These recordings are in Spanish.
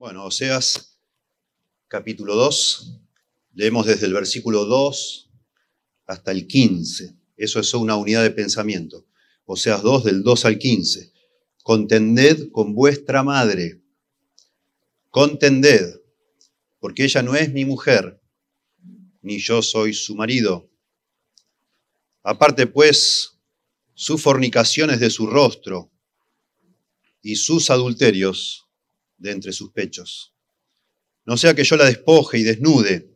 Bueno, Oseas capítulo 2, leemos desde el versículo 2 hasta el 15. Eso es una unidad de pensamiento. Oseas 2 del 2 al 15. Contended con vuestra madre. Contended, porque ella no es mi mujer, ni yo soy su marido. Aparte pues, sus fornicaciones de su rostro y sus adulterios de entre sus pechos. No sea que yo la despoje y desnude,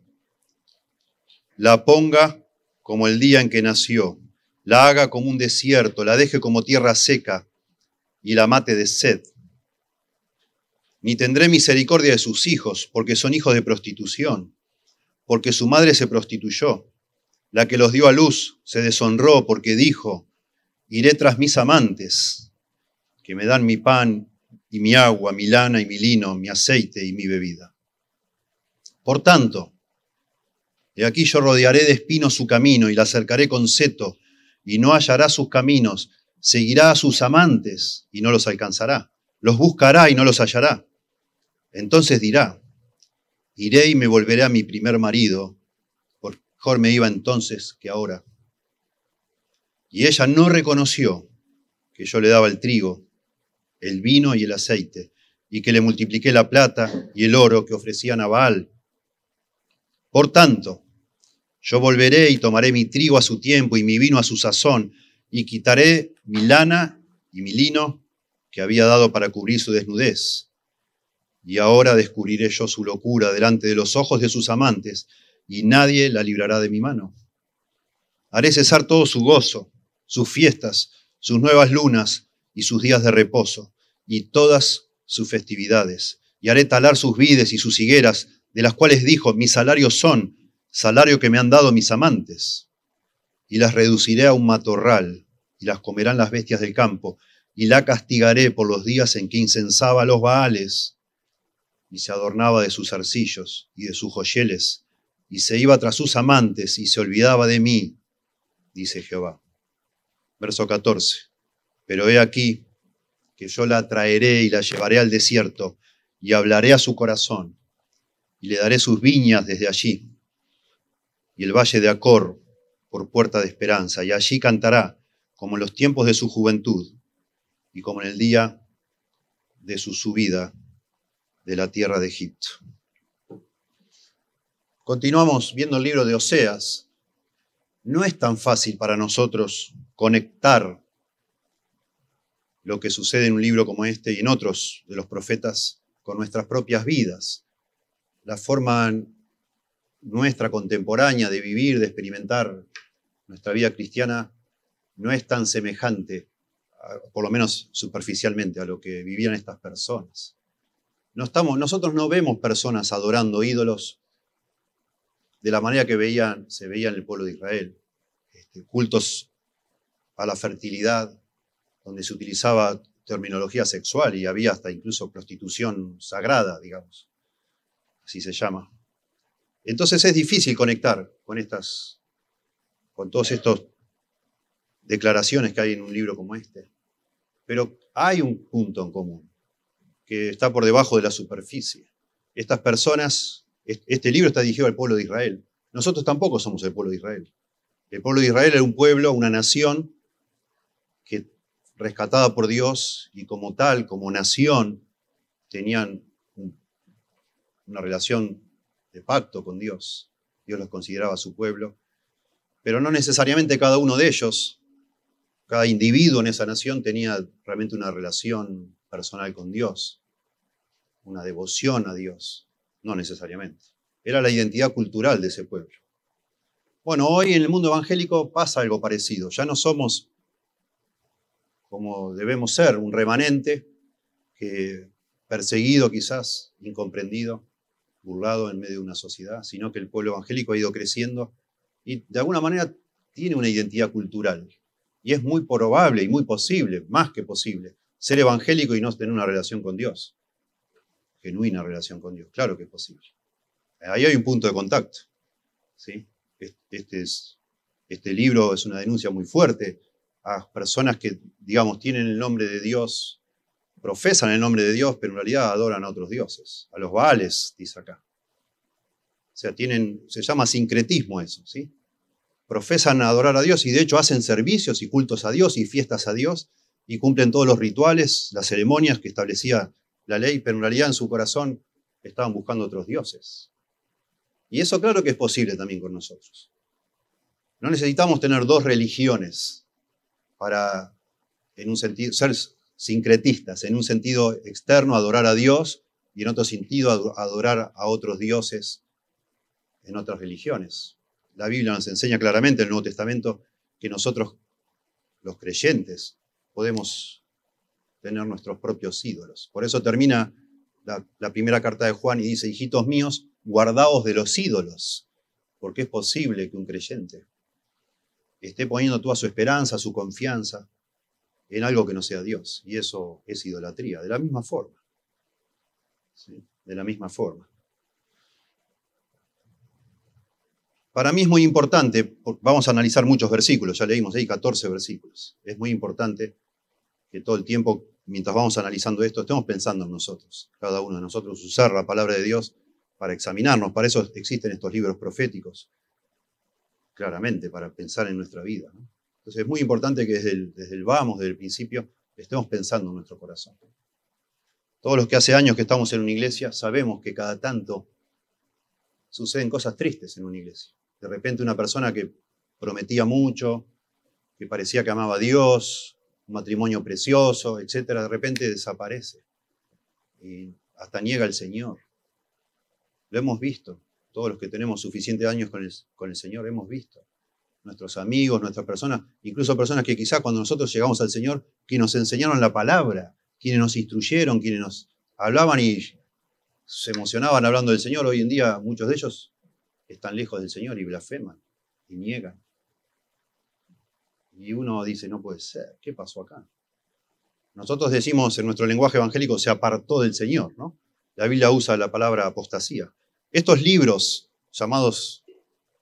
la ponga como el día en que nació, la haga como un desierto, la deje como tierra seca y la mate de sed. Ni tendré misericordia de sus hijos, porque son hijos de prostitución, porque su madre se prostituyó. La que los dio a luz se deshonró porque dijo, iré tras mis amantes, que me dan mi pan y mi agua, mi lana y mi lino, mi aceite y mi bebida. Por tanto, de aquí yo rodearé de espinos su camino y la cercaré con seto, y no hallará sus caminos, seguirá a sus amantes y no los alcanzará, los buscará y no los hallará. Entonces dirá, iré y me volveré a mi primer marido, por mejor me iba entonces que ahora. Y ella no reconoció que yo le daba el trigo el vino y el aceite, y que le multipliqué la plata y el oro que ofrecían a Baal. Por tanto, yo volveré y tomaré mi trigo a su tiempo y mi vino a su sazón, y quitaré mi lana y mi lino que había dado para cubrir su desnudez. Y ahora descubriré yo su locura delante de los ojos de sus amantes, y nadie la librará de mi mano. Haré cesar todo su gozo, sus fiestas, sus nuevas lunas y sus días de reposo, y todas sus festividades, y haré talar sus vides y sus higueras, de las cuales dijo, mis salarios son salario que me han dado mis amantes, y las reduciré a un matorral, y las comerán las bestias del campo, y la castigaré por los días en que incensaba a los baales, y se adornaba de sus arcillos y de sus joyeles, y se iba tras sus amantes, y se olvidaba de mí, dice Jehová. Verso 14. Pero he aquí, que yo la traeré y la llevaré al desierto y hablaré a su corazón y le daré sus viñas desde allí y el valle de Acor por puerta de esperanza y allí cantará como en los tiempos de su juventud y como en el día de su subida de la tierra de Egipto. Continuamos viendo el libro de Oseas. No es tan fácil para nosotros conectar lo que sucede en un libro como este y en otros de los profetas con nuestras propias vidas. La forma nuestra contemporánea de vivir, de experimentar nuestra vida cristiana, no es tan semejante, por lo menos superficialmente, a lo que vivían estas personas. No estamos, nosotros no vemos personas adorando ídolos de la manera que veían, se veía en el pueblo de Israel. Este, cultos a la fertilidad, donde se utilizaba terminología sexual y había hasta incluso prostitución sagrada, digamos. Así se llama. Entonces es difícil conectar con estas, con todas estas declaraciones que hay en un libro como este. Pero hay un punto en común que está por debajo de la superficie. Estas personas, este libro está dirigido al pueblo de Israel. Nosotros tampoco somos el pueblo de Israel. El pueblo de Israel era un pueblo, una nación rescatada por Dios y como tal, como nación, tenían una relación de pacto con Dios. Dios los consideraba su pueblo. Pero no necesariamente cada uno de ellos, cada individuo en esa nación tenía realmente una relación personal con Dios, una devoción a Dios. No necesariamente. Era la identidad cultural de ese pueblo. Bueno, hoy en el mundo evangélico pasa algo parecido. Ya no somos como debemos ser, un remanente que perseguido quizás, incomprendido, burlado en medio de una sociedad, sino que el pueblo evangélico ha ido creciendo y de alguna manera tiene una identidad cultural. Y es muy probable y muy posible, más que posible, ser evangélico y no tener una relación con Dios. Genuina relación con Dios. Claro que es posible. Ahí hay un punto de contacto. ¿sí? Este, es, este libro es una denuncia muy fuerte a personas que, digamos, tienen el nombre de Dios profesan el nombre de Dios, pero en realidad adoran a otros dioses, a los Baales, dice acá. O sea, tienen, se llama sincretismo eso, ¿sí? Profesan adorar a Dios y de hecho hacen servicios y cultos a Dios y fiestas a Dios y cumplen todos los rituales, las ceremonias que establecía la ley, pero en realidad en su corazón estaban buscando otros dioses. Y eso claro que es posible también con nosotros. No necesitamos tener dos religiones para, en un sentido, ser sincretistas, en un sentido externo adorar a Dios y en otro sentido adorar a otros dioses en otras religiones. La Biblia nos enseña claramente en el Nuevo Testamento que nosotros, los creyentes, podemos tener nuestros propios ídolos. Por eso termina la, la, primera carta de Juan y dice, hijitos míos, guardaos de los ídolos, porque es posible que un creyente esté poniendo toda su esperanza, su confianza en algo que no sea Dios. Y eso es idolatría, de la misma forma. De la misma forma. Para mí es muy importante, vamos a analizar muchos versículos, ya leímos ahí 14 versículos. Es muy importante que todo el tiempo, mientras vamos analizando esto, estemos pensando en nosotros, cada uno de nosotros, usar la palabra de Dios para examinarnos. Para eso existen estos libros proféticos, claramente, para pensar en nuestra vida. Entonces es muy importante que desde el, desde el vamos, desde el principio, estemos pensando en nuestro corazón. Todos los que hace años que estamos en una iglesia sabemos que cada tanto suceden cosas tristes en una iglesia. De repente una persona que prometía mucho, que parecía que amaba a Dios, un matrimonio precioso, etcétera, de repente desaparece y hasta niega al Señor. Lo hemos visto, todos los que tenemos suficientes años con el, Señor, hemos visto nuestros amigos, nuestras personas, incluso personas que quizá cuando nosotros llegamos al Señor, que nos enseñaron la palabra, quienes nos instruyeron, quienes nos hablaban y se emocionaban hablando del Señor, hoy en día muchos de ellos están lejos del Señor y blasfeman y niegan. Y uno dice, no puede ser, ¿qué pasó acá? Nosotros decimos en nuestro lenguaje evangélico, se apartó del Señor, ¿no? La Biblia usa la palabra apostasía. Estos libros llamados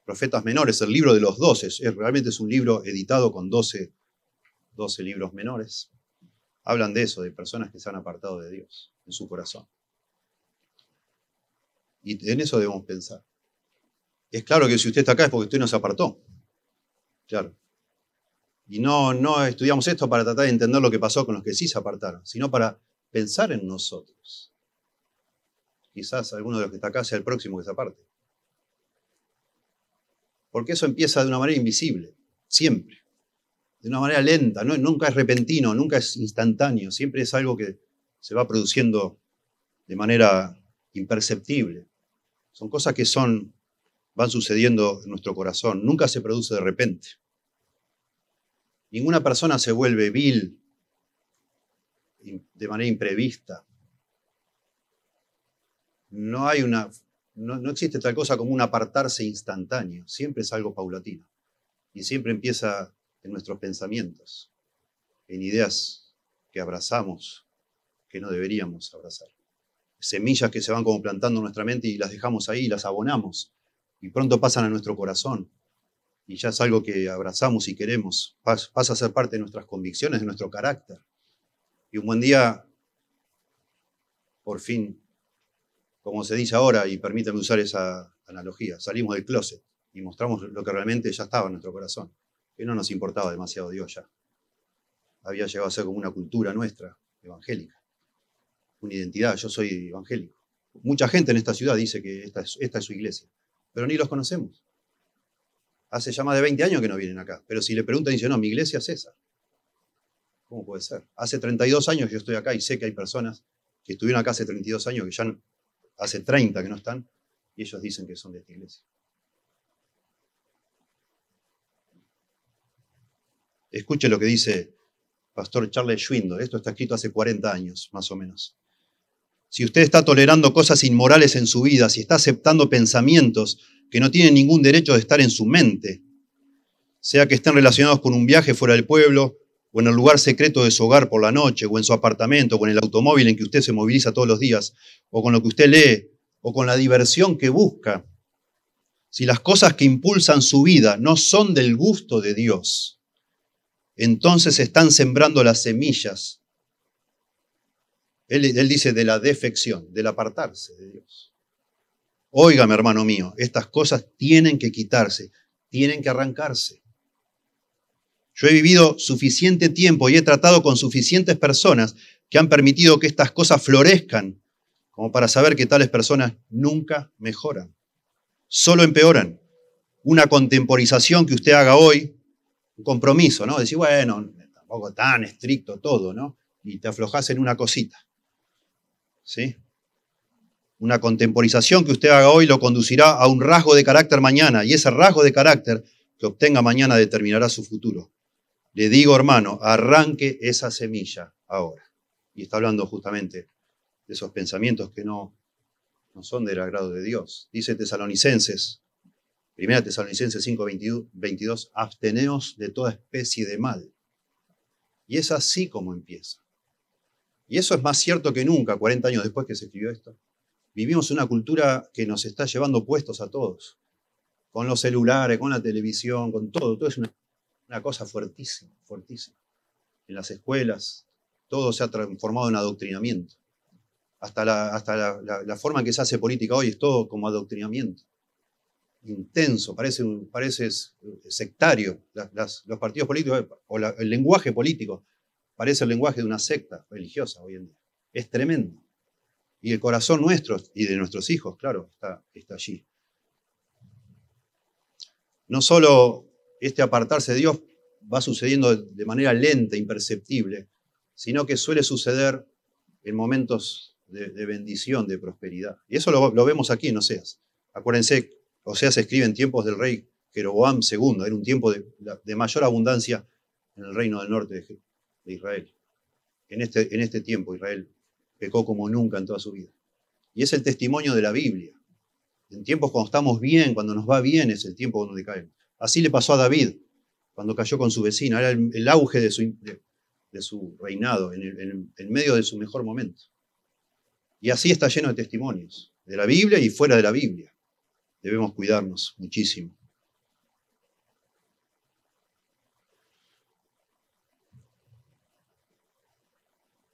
profetas menores, el libro de los doce, realmente es un libro editado con doce, libros menores. Hablan de eso, de personas que se han apartado de Dios en su corazón. Y en eso debemos pensar. Es claro que si usted está acá es porque usted nos apartó. Claro. Y no, no estudiamos esto para tratar de entender lo que pasó con los que sí se apartaron, sino para pensar en nosotros. Quizás alguno de los que está acá sea el próximo que se aparte. Porque eso empieza de una manera invisible, siempre. De una manera lenta, nunca es repentino, nunca es instantáneo, siempre es algo que se va produciendo de manera imperceptible. Son cosas que son, van sucediendo en nuestro corazón, nunca se produce de repente. Ninguna persona se vuelve vil de manera imprevista. No hay una no, existe tal cosa como un apartarse instantáneo, siempre es algo paulatino. Y siempre empieza en nuestros pensamientos, en ideas que abrazamos, que no deberíamos abrazar. Semillas que se van como plantando en nuestra mente y las dejamos ahí, las abonamos, y pronto pasan a nuestro corazón. Y ya es algo que abrazamos y queremos, pasa a ser parte de nuestras convicciones, de nuestro carácter. Y un buen día, por fin, como se dice ahora, y permítame usar esa analogía, salimos del closet y mostramos lo que realmente ya estaba en nuestro corazón, que no nos importaba demasiado Dios ya. Había llegado a ser como una cultura nuestra, evangélica, una identidad, yo soy evangélico. Mucha gente en esta ciudad dice que esta es, su iglesia, pero ni los conocemos. Hace ya más de 20 años que no vienen acá, pero si le preguntan, dicen, no, mi iglesia es esa. ¿Cómo puede ser? Hace 32 años yo estoy acá y sé que hay personas que estuvieron acá hace 32 años que ya hace 30 que no están, y ellos dicen que son de esta iglesia. Escuche lo que dice Pastor Charles Schwindel. Esto está escrito hace 40 años, más o menos. Si usted está tolerando cosas inmorales en su vida, si está aceptando pensamientos que no tienen ningún derecho de estar en su mente, sea que estén relacionados con un viaje fuera del pueblo, o en el lugar secreto de su hogar por la noche, o en su apartamento, o en el automóvil en que usted se moviliza todos los días, o con lo que usted lee, o con la diversión que busca, si las cosas que impulsan su vida no son del gusto de Dios, entonces están sembrando las semillas Él, él dice de la defección, del apartarse de Dios. Óigame, hermano mío, estas cosas tienen que quitarse, tienen que arrancarse. Yo he vivido suficiente tiempo y he tratado con suficientes personas que han permitido que estas cosas florezcan, como para saber que tales personas nunca mejoran, solo empeoran. Una contemporización que usted haga hoy, un compromiso, ¿no? Decir, bueno, tampoco tan estricto todo, ¿no? Y te aflojas en una cosita. ¿Sí? Una contemporización que usted haga hoy lo conducirá a un rasgo de carácter mañana, y ese rasgo de carácter que obtenga mañana determinará su futuro. Le digo, hermano, arranque esa semilla ahora. Y está hablando justamente de esos pensamientos que no, no son del agrado de Dios. Dice Tesalonicenses, primera Tesalonicenses 5, 22, absteneos de toda especie de mal. Y es así como empieza. Y eso es más cierto que nunca, 40 años después que se escribió esto. Vivimos una cultura que nos está llevando puestos a todos, con los celulares, con la televisión, con todo. Todo es una, una cosa fuertísima, fuertísima. En las escuelas, todo se ha transformado en adoctrinamiento. Hasta la, hasta la, forma que se hace política hoy es todo como adoctrinamiento. Intenso, parece, parece sectario. los partidos políticos o el lenguaje político parece el lenguaje de una secta religiosa hoy en día. Es tremendo. Y el corazón nuestro y de nuestros hijos, claro, está, está allí. No solo este apartarse de Dios va sucediendo de manera lenta, imperceptible, sino que suele suceder en momentos de, bendición, de prosperidad. Y eso lo, vemos aquí en Oseas. Acuérdense, Oseas se escribe en tiempos del rey Jeroboam II, era un tiempo de, mayor abundancia en el reino del norte de, Israel. En este, en este tiempo Israel pecó como nunca en toda su vida. Y es el testimonio de la Biblia. En tiempos cuando estamos bien, cuando nos va bien, es el tiempo donde caemos. Así le pasó a David cuando cayó con su vecina. Era el, auge de su, de su reinado, en, medio de su mejor momento. Y así está lleno de testimonios, de la Biblia y fuera de la Biblia. Debemos cuidarnos muchísimo.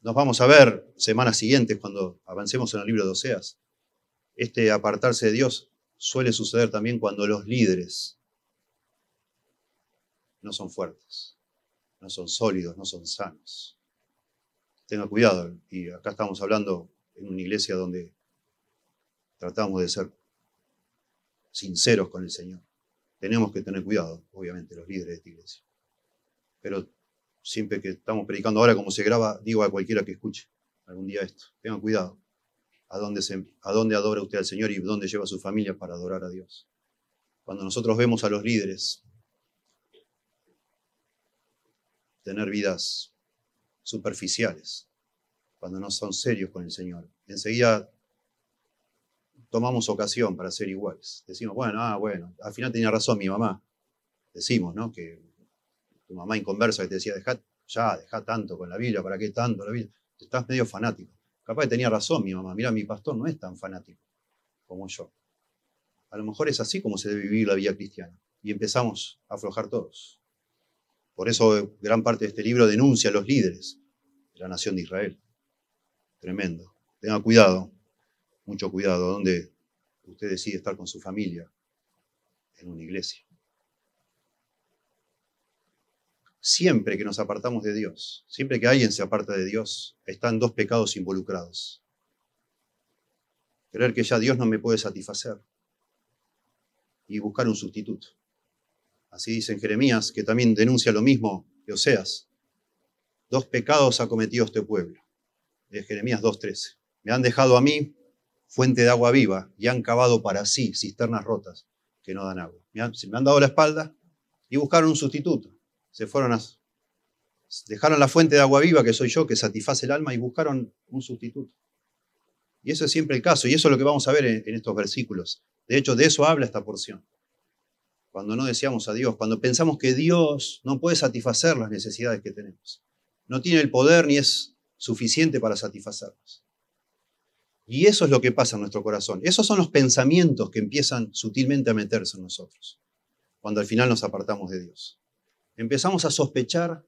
Nos vamos a ver semanas siguientes cuando avancemos en el libro de Oseas. Este apartarse de Dios suele suceder también cuando los líderes no son fuertes no son sólidos, no son sanos. Tenga cuidado. Y acá estamos hablando en una iglesia donde tratamos de ser sinceros con el Señor. Tenemos que tener cuidado, obviamente, los líderes de esta iglesia. Pero siempre que estamos predicando ahora, como se graba, digo a cualquiera que escuche algún día esto, tenga cuidado. A dónde, se, a dónde adora usted al Señor y dónde lleva a su familia para adorar a Dios. Cuando nosotros vemos a los líderes tener vidas superficiales, cuando no son serios con el Señor. Enseguida tomamos ocasión para ser iguales. Decimos, bueno, ah, bueno, al final tenía razón mi mamá. Decimos, ¿no? Que tu mamá inconversa que te decía, deja, ya, deja tanto con la Biblia, ¿para qué tanto la Biblia? Estás medio fanático. Capaz que tenía razón mi mamá. Mira, mi pastor no es tan fanático como yo. A lo mejor es así como se debe vivir la vida cristiana. Y empezamos a aflojar todos. Por eso gran parte de este libro denuncia a los líderes de la nación de Israel. Tremendo. Tenga cuidado, mucho cuidado, donde usted decide estar con su familia en una iglesia. Siempre que nos apartamos de Dios, siempre que alguien se aparta de Dios, están dos pecados involucrados. Creer que ya Dios no me puede satisfacer y buscar un sustituto. Así dice en Jeremías, que también denuncia lo mismo que Oseas. Dos pecados ha cometido este pueblo. De Jeremías 2.13. Me han dejado a mí fuente de agua viva y han cavado para sí cisternas rotas que no dan agua. Me han, me han dado la espalda y buscaron un sustituto. Se fueron a... Dejaron la fuente de agua viva, que soy yo, que satisface el alma, y buscaron un sustituto. Y eso es siempre el caso, y eso es lo que vamos a ver en estos versículos. De hecho, de eso habla esta porción cuando no deseamos a Dios, cuando pensamos que Dios no puede satisfacer las necesidades que tenemos. No tiene el poder ni es suficiente para satisfacernos. Y eso es lo que pasa en nuestro corazón. Esos son los pensamientos que empiezan sutilmente a meterse en nosotros, cuando al final nos apartamos de Dios. Empezamos a sospechar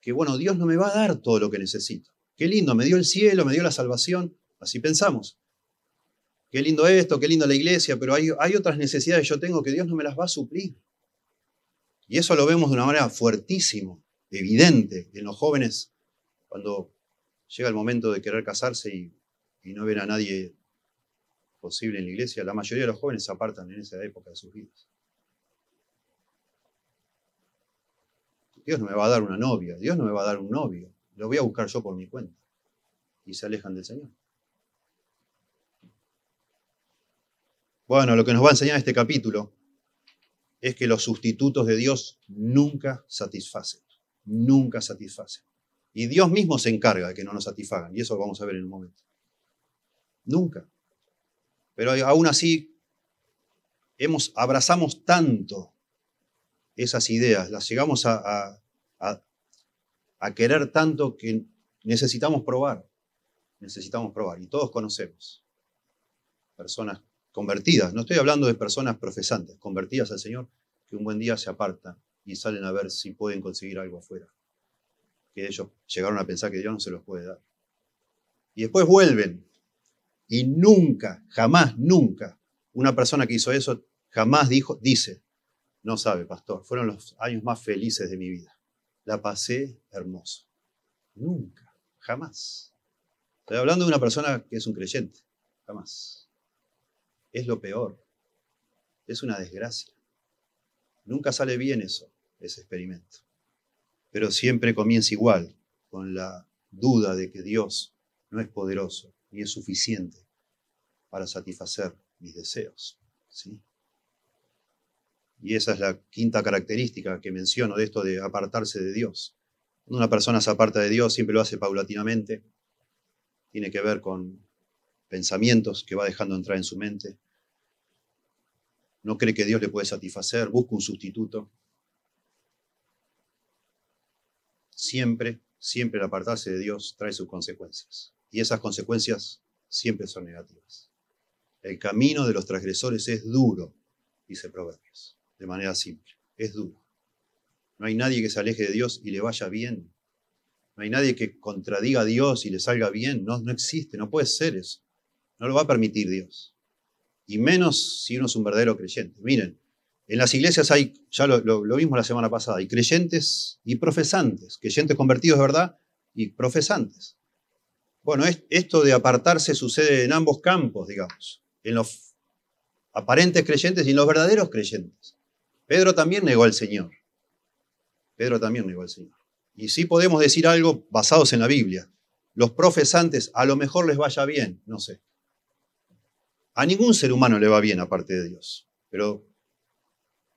que, bueno, Dios no me va a dar todo lo que necesito. Qué lindo, me dio el cielo, me dio la salvación. Así pensamos. Qué lindo esto, qué lindo la iglesia, pero hay, otras necesidades que yo tengo que Dios no me las va a suplir. Y eso lo vemos de una manera fuertísimo, evidente en los jóvenes cuando llega el momento de querer casarse y, y no ver a nadie posible en la iglesia, la mayoría de los jóvenes se apartan en esa época de sus vidas. Dios no me va a dar una novia, Dios no me va a dar un novio, lo voy a buscar yo por mi cuenta. Y se alejan del Señor. Bueno, lo que nos va a enseñar este capítulo es que los sustitutos de Dios nunca satisfacen, nunca satisfacen. Y Dios mismo se encarga de que no nos satisfagan, y eso lo vamos a ver en un momento. Nunca. Pero aún así, hemos, abrazamos tanto esas ideas, las llegamos a, a, querer tanto que necesitamos probar, necesitamos probar. Y todos conocemos personas convertidas, no estoy hablando de personas profesantes, convertidas al Señor, que un buen día se apartan y salen a ver si pueden conseguir algo afuera, que ellos llegaron a pensar que Dios no se los puede dar. Y después vuelven y nunca, jamás, nunca, una persona que hizo eso jamás dijo, dice, no sabe, pastor, fueron los años más felices de mi vida. La pasé hermoso. Nunca, jamás. Estoy hablando de una persona que es un creyente, jamás. Es lo peor. Es una desgracia. Nunca sale bien eso, ese experimento. Pero siempre comienza igual, con la duda de que Dios no es poderoso ni es suficiente para satisfacer mis deseos. ¿sí? Y esa es la quinta característica que menciono de esto de apartarse de Dios. Cuando una persona se aparta de Dios, siempre lo hace paulatinamente. Tiene que ver con pensamientos que va dejando entrar en su mente. No cree que Dios le puede satisfacer, busca un sustituto. Siempre, siempre el apartarse de Dios trae sus consecuencias. Y esas consecuencias siempre son negativas. El camino de los transgresores es duro, dice Proverbios de manera simple. Es duro. No hay nadie que se aleje de Dios y le vaya bien. No hay nadie que contradiga a Dios y le salga bien. No, no existe, no puede ser eso. No lo va a permitir Dios. Y menos si uno es un verdadero creyente. Miren, en las iglesias hay, ya lo, vimos la semana pasada, hay creyentes y profesantes, creyentes convertidos de verdad y profesantes. Bueno, esto de apartarse sucede en ambos campos, digamos, en los aparentes creyentes y en los verdaderos creyentes. Pedro también negó al Señor. Pedro también negó al Señor. Y sí podemos decir algo basados en la Biblia. Los profesantes a lo mejor les vaya bien, no sé. A ningún ser humano le va bien aparte de Dios. Pero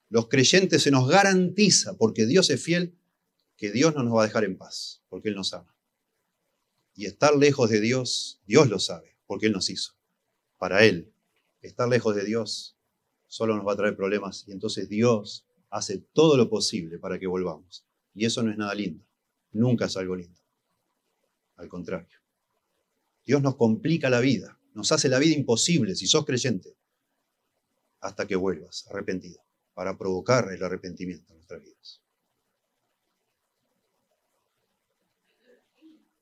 los creyentes se nos garantiza, porque Dios es fiel, que Dios no nos va a dejar en paz, porque Él nos ama. Y estar lejos de Dios, Dios lo sabe, porque Él nos hizo. Para Él, estar lejos de Dios solo nos va a traer problemas y entonces Dios hace todo lo posible para que volvamos. Y eso no es nada lindo, nunca es algo lindo. Al contrario, Dios nos complica la vida, nos hace la vida imposible si sos creyente, hasta que vuelvas arrepentido, para provocar el arrepentimiento en nuestras vidas.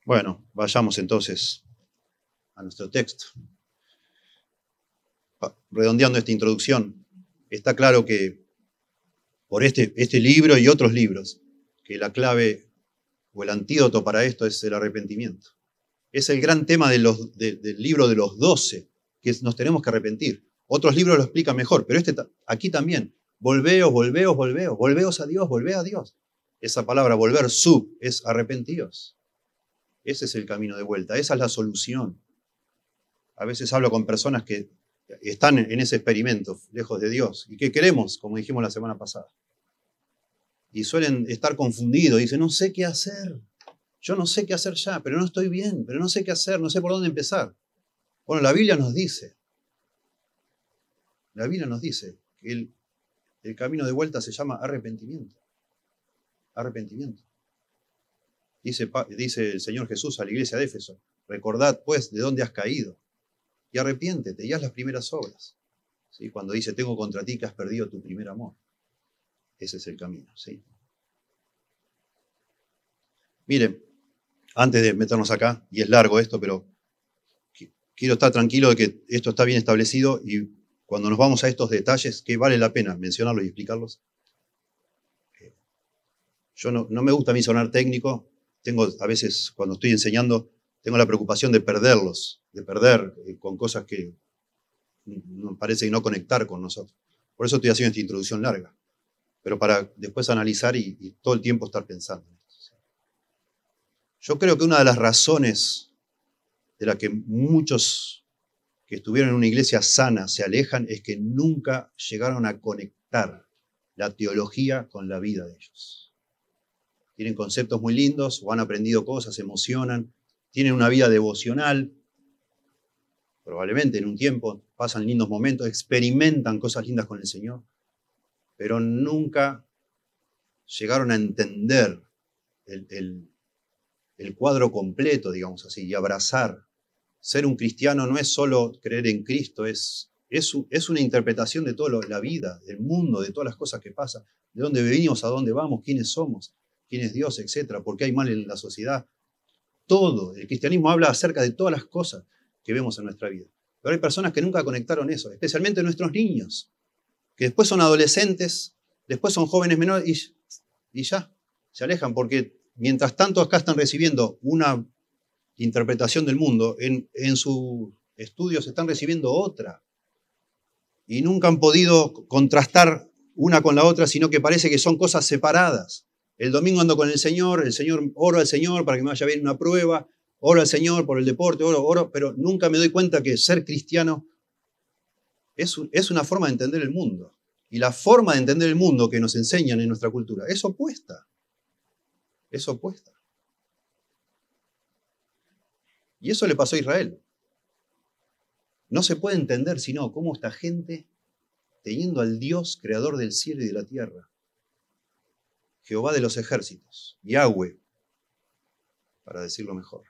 Bueno, vayamos entonces a nuestro texto redondeando esta introducción, está claro que por este, este libro y otros libros, que la clave o el antídoto para esto es el arrepentimiento. Es el gran tema del libro de los doce, que nos tenemos que arrepentir. Otros libros lo explican mejor, pero este aquí también. Volveos, volveos, volveos, volveos a Dios, volve a Dios. Esa palabra volver, sub, es arrepentidos. Ese es el camino de vuelta, esa es la solución. A veces hablo con personas que están en ese experimento, lejos de Dios. ¿Y qué queremos? Como dijimos la semana pasada. Y suelen estar confundidos, dicen, no sé qué hacer. Yo no sé qué hacer ya, pero no estoy bien, pero no sé qué hacer, no sé por dónde empezar. Bueno, la Biblia nos dice, la Biblia nos dice que el, camino de vuelta se llama arrepentimiento. Arrepentimiento. Dice, dice el Señor Jesús a la iglesia de Éfeso, recordad pues de dónde has caído y arrepiéntete y haz las primeras obras. ¿sí? Cuando dice, tengo contra ti que has perdido tu primer amor. Ese es el camino. ¿sí? Miren, antes de meternos acá, y es largo esto, pero quiero estar tranquilo de que esto está bien establecido y cuando nos vamos a estos detalles, que vale la pena mencionarlos y explicarlos. Yo no, me gusta a mí sonar técnico, tengo a veces cuando estoy enseñando, tengo la preocupación de perderlos, de perder eh, con cosas que parece no conectar con nosotros. Por eso estoy haciendo esta introducción larga, pero para después analizar y, y todo el tiempo estar pensando. Yo creo que una de las razones de la que muchos que estuvieron en una iglesia sana se alejan es que nunca llegaron a conectar la teología con la vida de ellos. Tienen conceptos muy lindos o han aprendido cosas, se emocionan, tienen una vida devocional, probablemente en un tiempo pasan lindos momentos, experimentan cosas lindas con el Señor, pero nunca llegaron a entender el, el cuadro completo, digamos así, y abrazar. Ser un cristiano no es solo creer en Cristo, es, es, es una interpretación de toda la vida, del mundo, de todas las cosas que pasan, de dónde venimos, a dónde vamos, quiénes somos, quién es Dios, etcétera, por qué hay mal en la sociedad. Todo. El cristianismo habla acerca de todas las cosas que vemos en nuestra vida. Pero hay personas que nunca conectaron eso, especialmente nuestros niños, que después son adolescentes, después son jóvenes menores y ya, se alejan porque mientras tanto acá están recibiendo una interpretación del mundo, en, en sus estudios están recibiendo otra. Y nunca han podido contrastar una con la otra, sino que parece que son cosas separadas. El domingo ando con el Señor, el Señor, oro al Señor para que me vaya bien una prueba, oro al Señor por el deporte, oro, oro, pero nunca me doy cuenta que ser cristiano es, es una forma de entender el mundo. Y la forma de entender el mundo que nos enseñan en nuestra cultura es opuesta es opuesta. Y eso le pasó a Israel. No se puede entender sino cómo esta gente, teniendo al Dios creador del cielo y de la tierra, Jehová de los ejércitos, Yahweh, para decirlo mejor,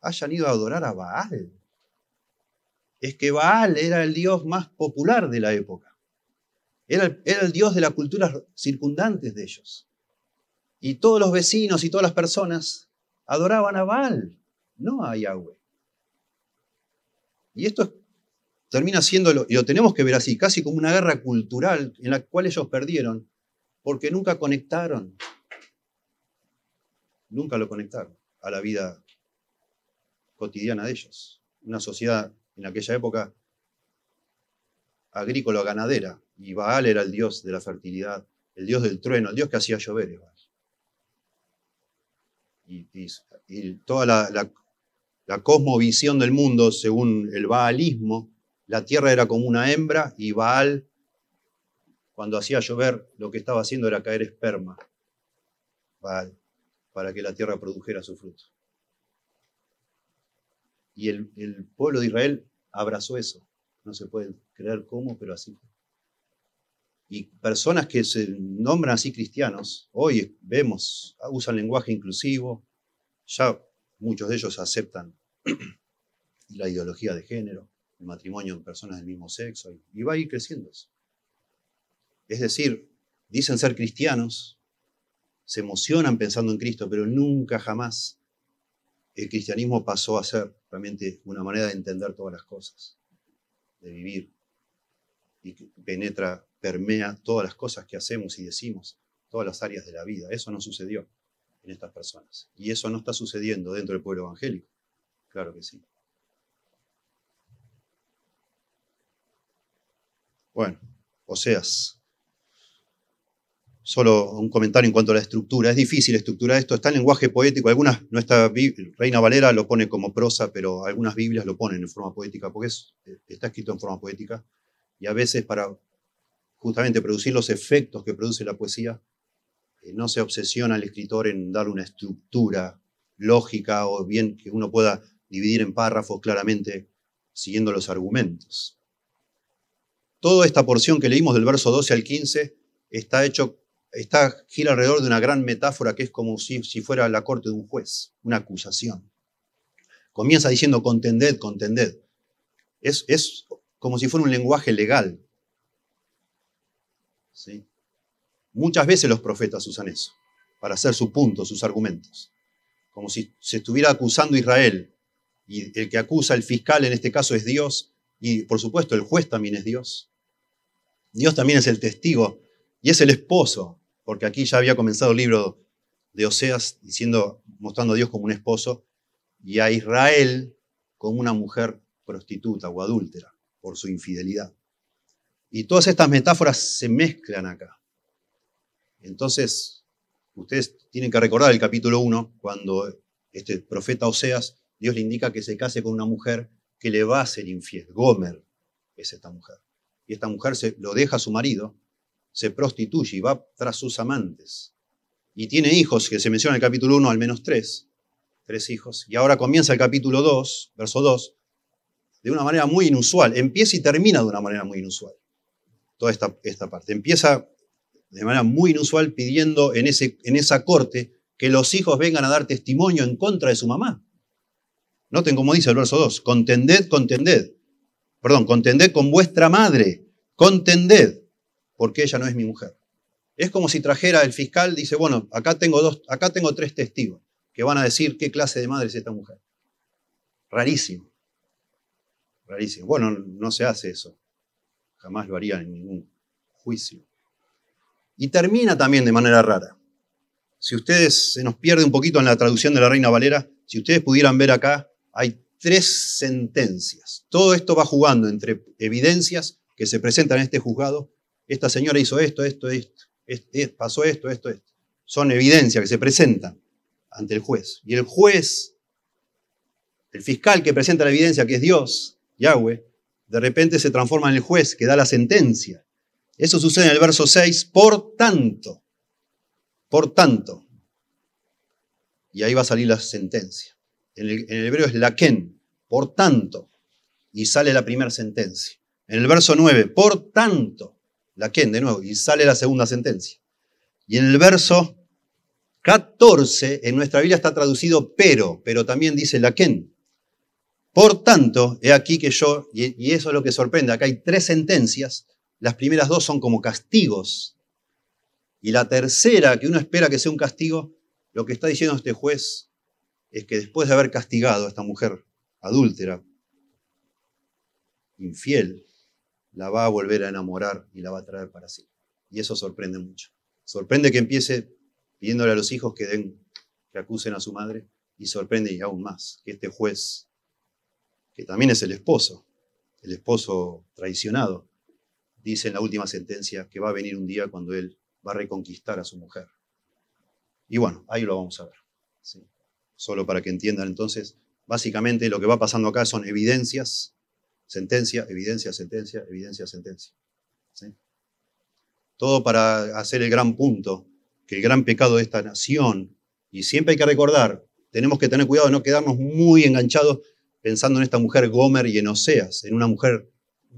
hayan ido a adorar a Baal. Es que Baal era el Dios más popular de la época. Era era el Dios de las culturas circundantes de ellos. Y todos los vecinos y todas las personas adoraban a Baal, no a Yahweh. Y esto termina siendo, y lo tenemos que ver así, casi como una guerra cultural en la cual ellos perdieron, porque nunca conectaron, nunca lo conectaron a la vida cotidiana de ellos. Una sociedad en aquella época agrícola-ganadera, y Baal era el dios de la fertilidad, el dios del trueno, el dios que hacía llover y, toda la, la, cosmovisión del mundo, según el baalismo, la tierra era como una hembra y Baal, cuando hacía llover, lo que estaba haciendo era caer esperma, Baal, para que la tierra produjera su fruto. Y el, el pueblo de Israel abrazó eso. No se puede creer cómo, pero así fue. Y personas que se nombran así cristianos, hoy vemos, usan lenguaje inclusivo, ya muchos de ellos aceptan la ideología de género, el matrimonio en personas del mismo sexo, y va a ir creciendo eso. Es decir, dicen ser cristianos, se emocionan pensando en Cristo, pero nunca jamás el cristianismo pasó a ser realmente una manera de entender todas las cosas, de vivir, y penetra permea todas las cosas que hacemos y decimos, todas las áreas de la vida. Eso no sucedió en estas personas. Y eso no está sucediendo dentro del pueblo evangélico. Claro que sí. Bueno, Oseas. Solo un comentario en cuanto a la estructura. Es difícil estructurar esto. Está en lenguaje poético. Algunas, nuestra Reina Valera lo pone como prosa, pero algunas Biblias lo ponen en forma poética, porque está escrito en forma poética. Y a veces para justamente producir los efectos que produce la poesía, eh, no se obsesiona el escritor en dar una estructura lógica o bien que uno pueda dividir en párrafos claramente siguiendo los argumentos. Toda esta porción que leímos del verso 12 al 15 está hecho, está, gira alrededor de una gran metáfora que es como si, fuera la corte de un juez, una acusación. Comienza diciendo contended, contended. Es, es como si fuera un lenguaje legal. Muchas veces los profetas usan eso para hacer su punto, sus argumentos. como si se estuviera acusando a Israel. Y el que acusa, el fiscal en este caso es Dios, y por supuesto el juez también es Dios. Dios también es el testigo y es el esposo, porque aquí ya había comenzado el libro de Oseas diciendo, mostrando a Dios como un esposo y a Israel como una mujer prostituta o adúltera por su infidelidad. Y todas estas metáforas se mezclan acá. Entonces, ustedes tienen que recordar el capítulo 1, cuando este profeta Oseas, Dios le indica que se case con una mujer que le va a ser infiel. Gomer es esta mujer. Y esta mujer se, lo deja a su marido, se prostituye y va tras sus amantes. Y tiene hijos, que se menciona en el capítulo 1 al menos tres, tres hijos. Y ahora comienza el capítulo 2, verso 2, de una manera muy inusual. Empieza y termina de una manera muy inusual toda esta, esta parte. Empieza de manera muy inusual pidiendo en, ese, en esa corte que los hijos vengan a dar testimonio en contra de su mamá. Noten cómo dice el verso 2, contended, contended. Perdón, contended con vuestra madre, contended, porque ella no es mi mujer. Es como si trajera el fiscal, dice, bueno, acá tengo, dos, acá tengo tres testigos que van a decir qué clase de madre es esta mujer. Rarísimo. Rarísimo. Bueno, no se hace eso jamás lo haría en ningún juicio. Y termina también de manera rara. Si ustedes se nos pierde un poquito en la traducción de la Reina Valera, si ustedes pudieran ver acá, hay tres sentencias. Todo esto va jugando entre evidencias que se presentan en este juzgado. Esta señora hizo esto, esto, esto, pasó esto, esto, esto. Son evidencias que se presentan ante el juez. Y el juez, el fiscal que presenta la evidencia, que es Dios, Yahweh, de repente se transforma en el juez que da la sentencia. Eso sucede en el verso 6, por tanto, por tanto. Y ahí va a salir la sentencia. En el, hebreo es laken, por tanto. Y sale la primera sentencia. En el verso 9, por tanto, laken de nuevo, y sale la segunda sentencia. Y en el verso 14, en nuestra Biblia está traducido pero, pero también dice laken. Por tanto, he aquí que yo, y eso es lo que sorprende, acá hay tres sentencias, las primeras dos son como castigos, y la tercera, que uno espera que sea un castigo, lo que está diciendo este juez es que después de haber castigado a esta mujer adúltera, infiel, la va a volver a enamorar y la va a traer para sí. Y eso sorprende mucho. Sorprende que empiece pidiéndole a los hijos que den, que acusen a su madre, y sorprende y aún más que este juez que también es el esposo, el esposo traicionado, dice en la última sentencia que va a venir un día cuando él va a reconquistar a su mujer. Y bueno, ahí lo vamos a ver. Solo para que entiendan entonces, básicamente lo que va pasando acá son evidencias, sentencia, evidencia, sentencia, evidencia, sentencia. Todo para hacer el gran punto, que el gran pecado de esta nación, y siempre hay que recordar, tenemos que tener cuidado de no quedarnos muy enganchados pensando en esta mujer Gomer y en Oseas, en una mujer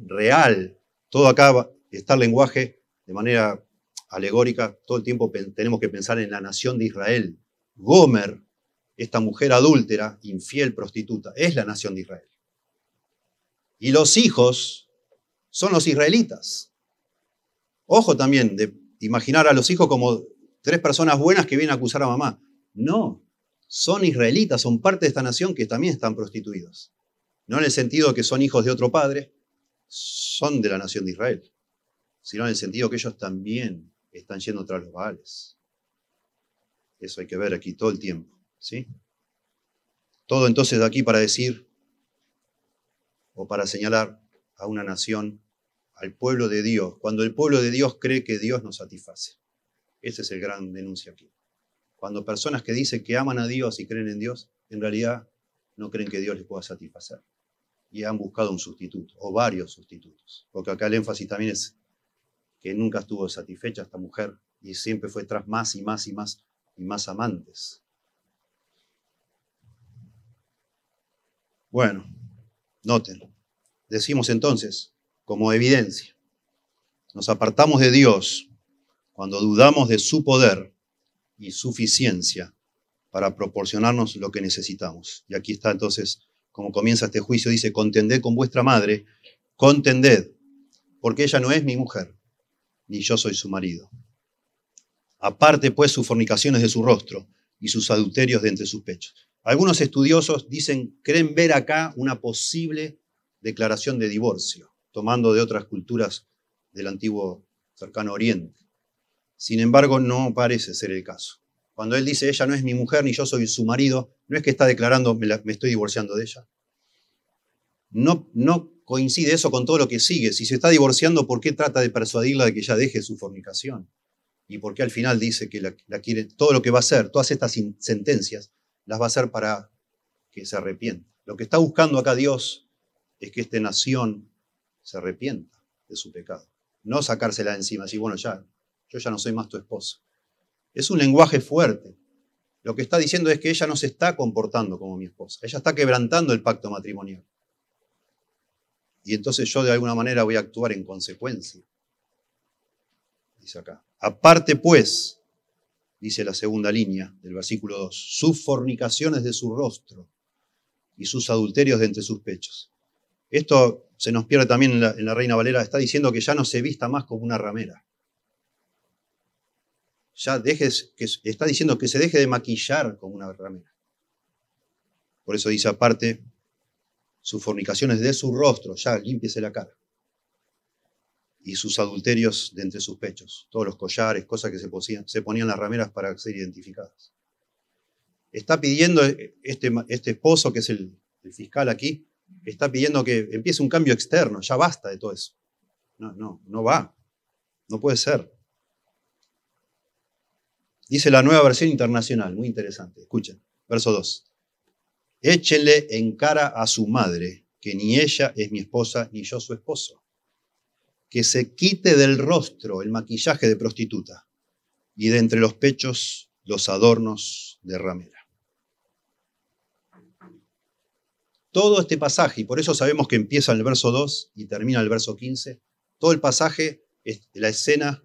real. Todo acá está el lenguaje de manera alegórica, todo el tiempo tenemos que pensar en la nación de Israel. Gomer, esta mujer adúltera, infiel, prostituta, es la nación de Israel. Y los hijos son los israelitas. Ojo también de imaginar a los hijos como tres personas buenas que vienen a acusar a mamá. No, son israelitas, son parte de esta nación que también están prostituidos. No en el sentido que son hijos de otro padre, son de la nación de Israel, sino en el sentido que ellos también están yendo tras los Baales. Eso hay que ver aquí todo el tiempo. ¿sí? Todo entonces de aquí para decir o para señalar a una nación, al pueblo de Dios, cuando el pueblo de Dios cree que Dios nos satisface. Ese es el gran denuncia aquí. Cuando personas que dicen que aman a Dios y creen en Dios, en realidad no creen que Dios les pueda satisfacer. Y han buscado un sustituto, o varios sustitutos. Porque acá el énfasis también es que nunca estuvo satisfecha esta mujer y siempre fue tras más y más y más y más amantes. Bueno, noten, decimos entonces, como evidencia, nos apartamos de Dios cuando dudamos de su poder y suficiencia para proporcionarnos lo que necesitamos. Y aquí está entonces, como comienza este juicio, dice, contended con vuestra madre, contended, porque ella no es mi mujer, ni yo soy su marido. Aparte pues sus fornicaciones de su rostro, y sus adulterios de entre sus pechos. Algunos estudiosos dicen, creen ver acá una posible declaración de divorcio, tomando de otras culturas del antiguo cercano oriente. Sin embargo, no parece ser el caso. Cuando él dice, ella no es mi mujer ni yo soy su marido, no es que está declarando, me, me estoy divorciando de ella. No, no coincide eso con todo lo que sigue. Si se está divorciando, ¿por qué trata de persuadirla de que ella deje su fornicación? ¿Y por qué al final dice que la, quiere, todo lo que va a hacer, todas estas sentencias, las va a hacer para que se arrepienta? Lo que está buscando acá Dios es que esta nación se arrepienta de su pecado. No sacársela encima, así, bueno, ya, yo ya no soy más tu esposo. Es un lenguaje fuerte. Lo que está diciendo es que ella no se está comportando como mi esposa. Ella está quebrantando el pacto matrimonial y entonces yo de alguna manera voy a actuar en consecuencia. Dice acá. Aparte pues, dice la segunda línea del versículo 2, sus fornicaciones de su rostro y sus adulterios de entre sus pechos. Esto se nos pierde también en la, Reina Valera, está diciendo que ya no se vista más como una ramera. Ya dejes, que, está diciendo que se deje de maquillar como una ramera. Por eso dice aparte, sus fornicaciones de su rostro, ya límpiese la cara. Y sus adulterios de entre sus pechos, todos los collares, cosas que se, se ponían las rameras para ser identificadas. Está pidiendo este, este esposo, que es el, el fiscal aquí, está pidiendo que empiece un cambio externo, ya basta de todo eso. No, no, no va. No puede ser. Dice la nueva versión internacional, muy interesante. Escuchen, verso 2. Échenle en cara a su madre que ni ella es mi esposa ni yo su esposo. Que se quite del rostro el maquillaje de prostituta y de entre los pechos los adornos de ramera. Todo este pasaje, y por eso sabemos que empieza en el verso 2 y termina en el verso 15, todo el pasaje, la escena,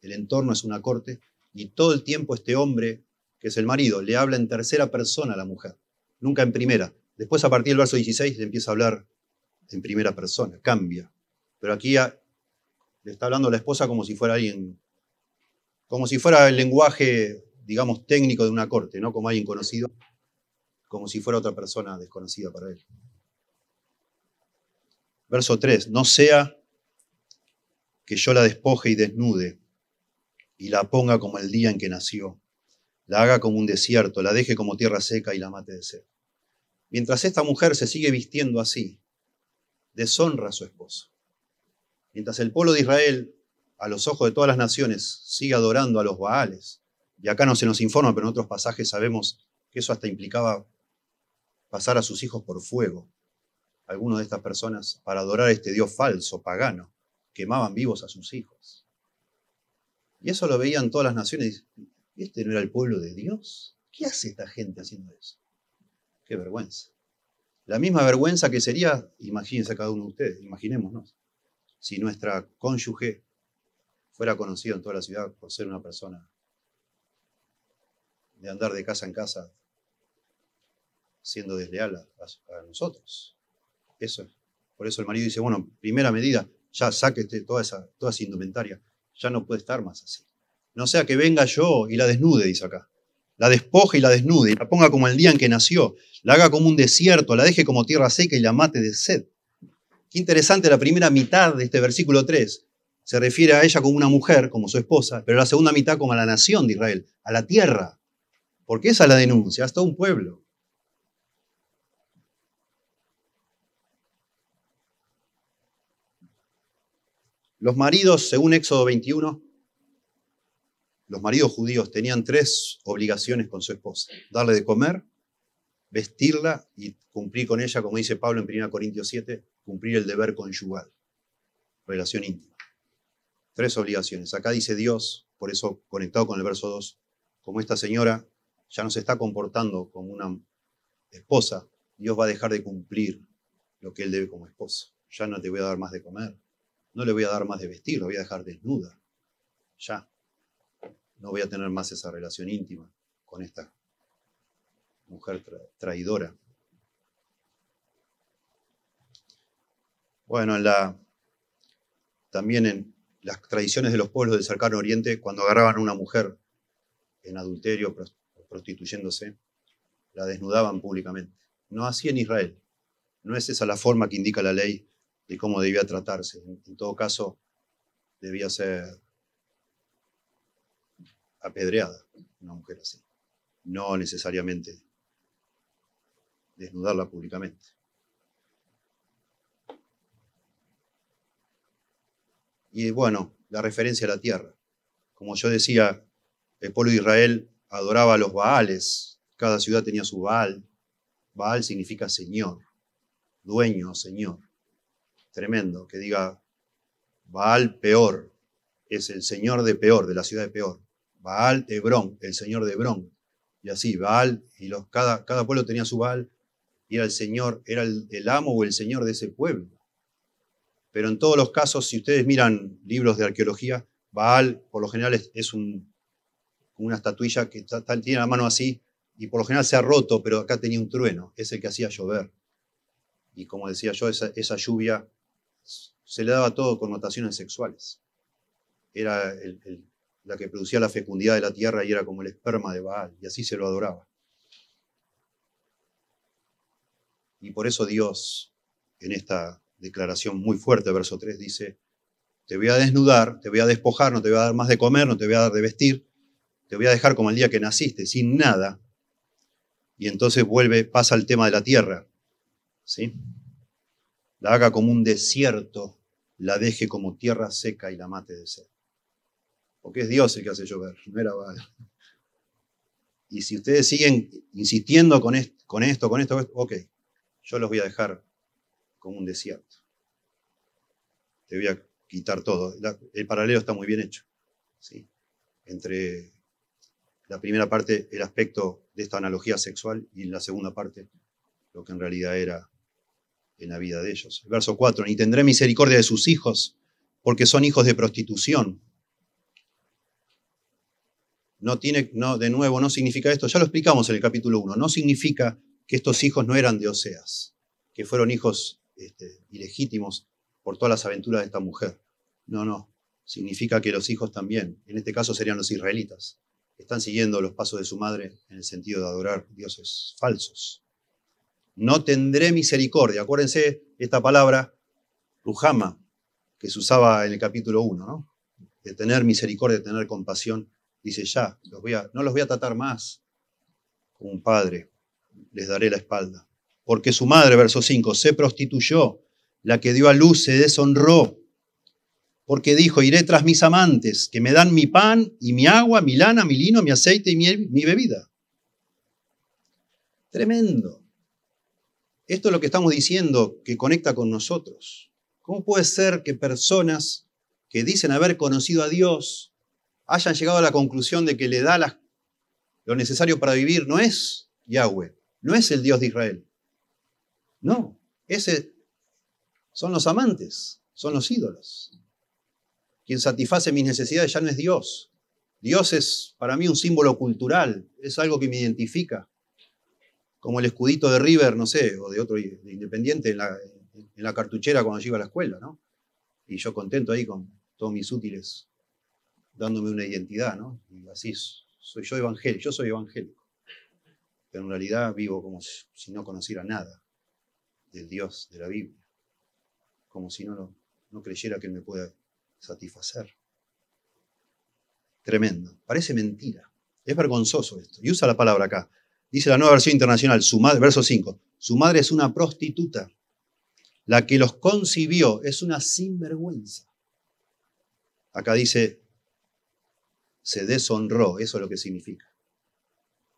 el entorno es una corte, y todo el tiempo este hombre, que es el marido, le habla en tercera persona a la mujer nunca en primera. Después, a partir del verso 16, le empieza a hablar en primera persona, cambia. Pero aquí le está hablando a la esposa como si fuera alguien, como si fuera el lenguaje, digamos, técnico de una corte, ¿no? Como alguien conocido, como si fuera otra persona desconocida para él. Verso 3, no sea que yo la despoje y desnude y la ponga como el día en que nació, la haga como un desierto, la deje como tierra seca y la mate de sed. Mientras esta mujer se sigue vistiendo así, deshonra a su esposo. Mientras el pueblo de Israel, a los ojos de todas las naciones, sigue adorando a los Baales, y acá no se nos informa, pero en otros pasajes sabemos que eso hasta implicaba pasar a sus hijos por fuego. Algunos de estas personas, para adorar a este Dios falso, pagano, quemaban vivos a sus hijos. Y eso lo veían todas las naciones. ¿Este no era el pueblo de Dios? ¿Qué hace esta gente haciendo eso? Qué vergüenza. La misma vergüenza que sería, imagínense cada uno de ustedes, imaginémonos, si nuestra cónyuge fuera conocida en toda la ciudad por ser una persona de andar de casa en casa siendo desleal a, nosotros. Eso Por eso el marido dice, bueno, primera medida, ya sáquete toda esa, toda esa indumentaria, ya no puede estar más así. No sea que venga yo y la desnude, dice acá la despoje y la desnude, y la ponga como el día en que nació, la haga como un desierto, la deje como tierra seca y la mate de sed. Qué interesante la primera mitad de este versículo 3. Se refiere a ella como una mujer, como su esposa, pero la segunda mitad como a la nación de Israel, a la tierra. Porque esa es la denuncia, hasta un pueblo. Los maridos, según Éxodo 21, los maridos judíos tenían tres obligaciones con su esposa. Darle de comer, vestirla y cumplir con ella, como dice Pablo en 1 Corintios 7, cumplir el deber conyugal, relación íntima. Tres obligaciones. Acá dice Dios, por eso conectado con el verso 2, como esta señora ya no se está comportando como una esposa, Dios va a dejar de cumplir lo que él debe como esposo. Ya no te voy a dar más de comer, no le voy a dar más de vestir, lo voy a dejar desnuda. Ya no voy a tener más esa relación íntima con esta mujer traidora. Bueno, la, también en las tradiciones de los pueblos del cercano oriente, cuando agarraban a una mujer en adulterio, prostituyéndose, la desnudaban públicamente. No así en Israel. No es esa la forma que indica la ley de cómo debía tratarse. En, todo caso, debía ser apedreada una mujer así. No necesariamente desnudarla públicamente. Y bueno, la referencia a la tierra. Como yo decía, el pueblo de Israel adoraba a los Baales. Cada ciudad tenía su Baal. Baal significa Señor, dueño, Señor. Tremendo, que diga Baal peor, es el Señor de peor, de la ciudad de peor. Baal Hebrón, el Señor de Hebrón. Y así, Baal, y los, cada, cada pueblo tenía su Baal, y era el Señor, era el, amo o el Señor de ese pueblo. Pero en todos los casos, si ustedes miran libros de arqueología, Baal por lo general es, una estatuilla que tiene la mano así y por lo general se ha roto, pero acá tenía un trueno, es el que hacía llover. Y como decía yo, esa, lluvia se le daba todo connotaciones sexuales. Era la que producía la fecundidad de la tierra y era como el esperma de Baal, y así se lo adoraba. Y por eso Dios, en esta declaración muy fuerte, verso 3, dice, te voy a desnudar, te voy a despojar, no te voy a dar más de comer, no te voy a dar de vestir, te voy a dejar como el día que naciste, sin nada. Y entonces vuelve, pasa el tema de la tierra. ¿sí? La haga como un desierto, la deje como tierra seca y la mate de sed. Porque es Dios el que hace llover, no era Y si ustedes siguen insistiendo con esto, con esto, con esto, ok, yo los voy a dejar como un desierto. Te voy a quitar todo. el paralelo está muy bien hecho. ¿sí? Entre la primera parte, el aspecto de esta analogía sexual, y en la segunda parte, lo que en realidad era en la vida de ellos. verso 4, ni tendré misericordia de sus hijos, porque son hijos de prostitución. No tiene, no, de nuevo, no significa esto, ya lo explicamos en el capítulo 1, no significa que estos hijos no eran de Oseas, que fueron hijos este, ilegítimos por todas las aventuras de esta mujer. No, no. Significa que los hijos también, en este caso serían los israelitas, están siguiendo los pasos de su madre en el sentido de adorar dioses falsos. No tendré misericordia. Acuérdense esta palabra, rujama, que se usaba en el capítulo 1, ¿no? De tener misericordia, de tener compasión. Dice, ya, no los voy a tratar más como un padre, les daré la espalda. Porque su madre, verso 5, se prostituyó, la que dio a luz se deshonró porque dijo, iré tras mis amantes, que me dan mi pan y mi agua, mi lana, mi lino, mi aceite y mi bebida. Tremendo. Esto es lo que estamos diciendo que conecta con nosotros. ¿Cómo puede ser que personas que dicen haber conocido a Dios hayan llegado a la conclusión de que le da lo necesario para vivir? No es Yahweh, no es el Dios de Israel. No, ese son los amantes, son los ídolos. Quien satisface mis necesidades ya no es Dios. Dios es para mí un símbolo cultural, es algo que me identifica. Como el escudito de River, no sé, o de otro Independiente en la, cartuchera cuando llego a la escuela, ¿no? Y yo contento ahí con todos mis útiles, dándome una identidad, ¿no? Y así soy yo evangélico, yo soy evangélico. Pero en realidad vivo como si no conociera nada del Dios de la Biblia. Como si no, no creyera que Él me pueda satisfacer. Tremendo. Parece mentira. Es vergonzoso esto. Y usa la palabra acá. Dice la nueva versión internacional, su madre, verso 5. Su madre es una prostituta. La que los concibió es una sinvergüenza. Acá dice, se deshonró. Eso es lo que significa.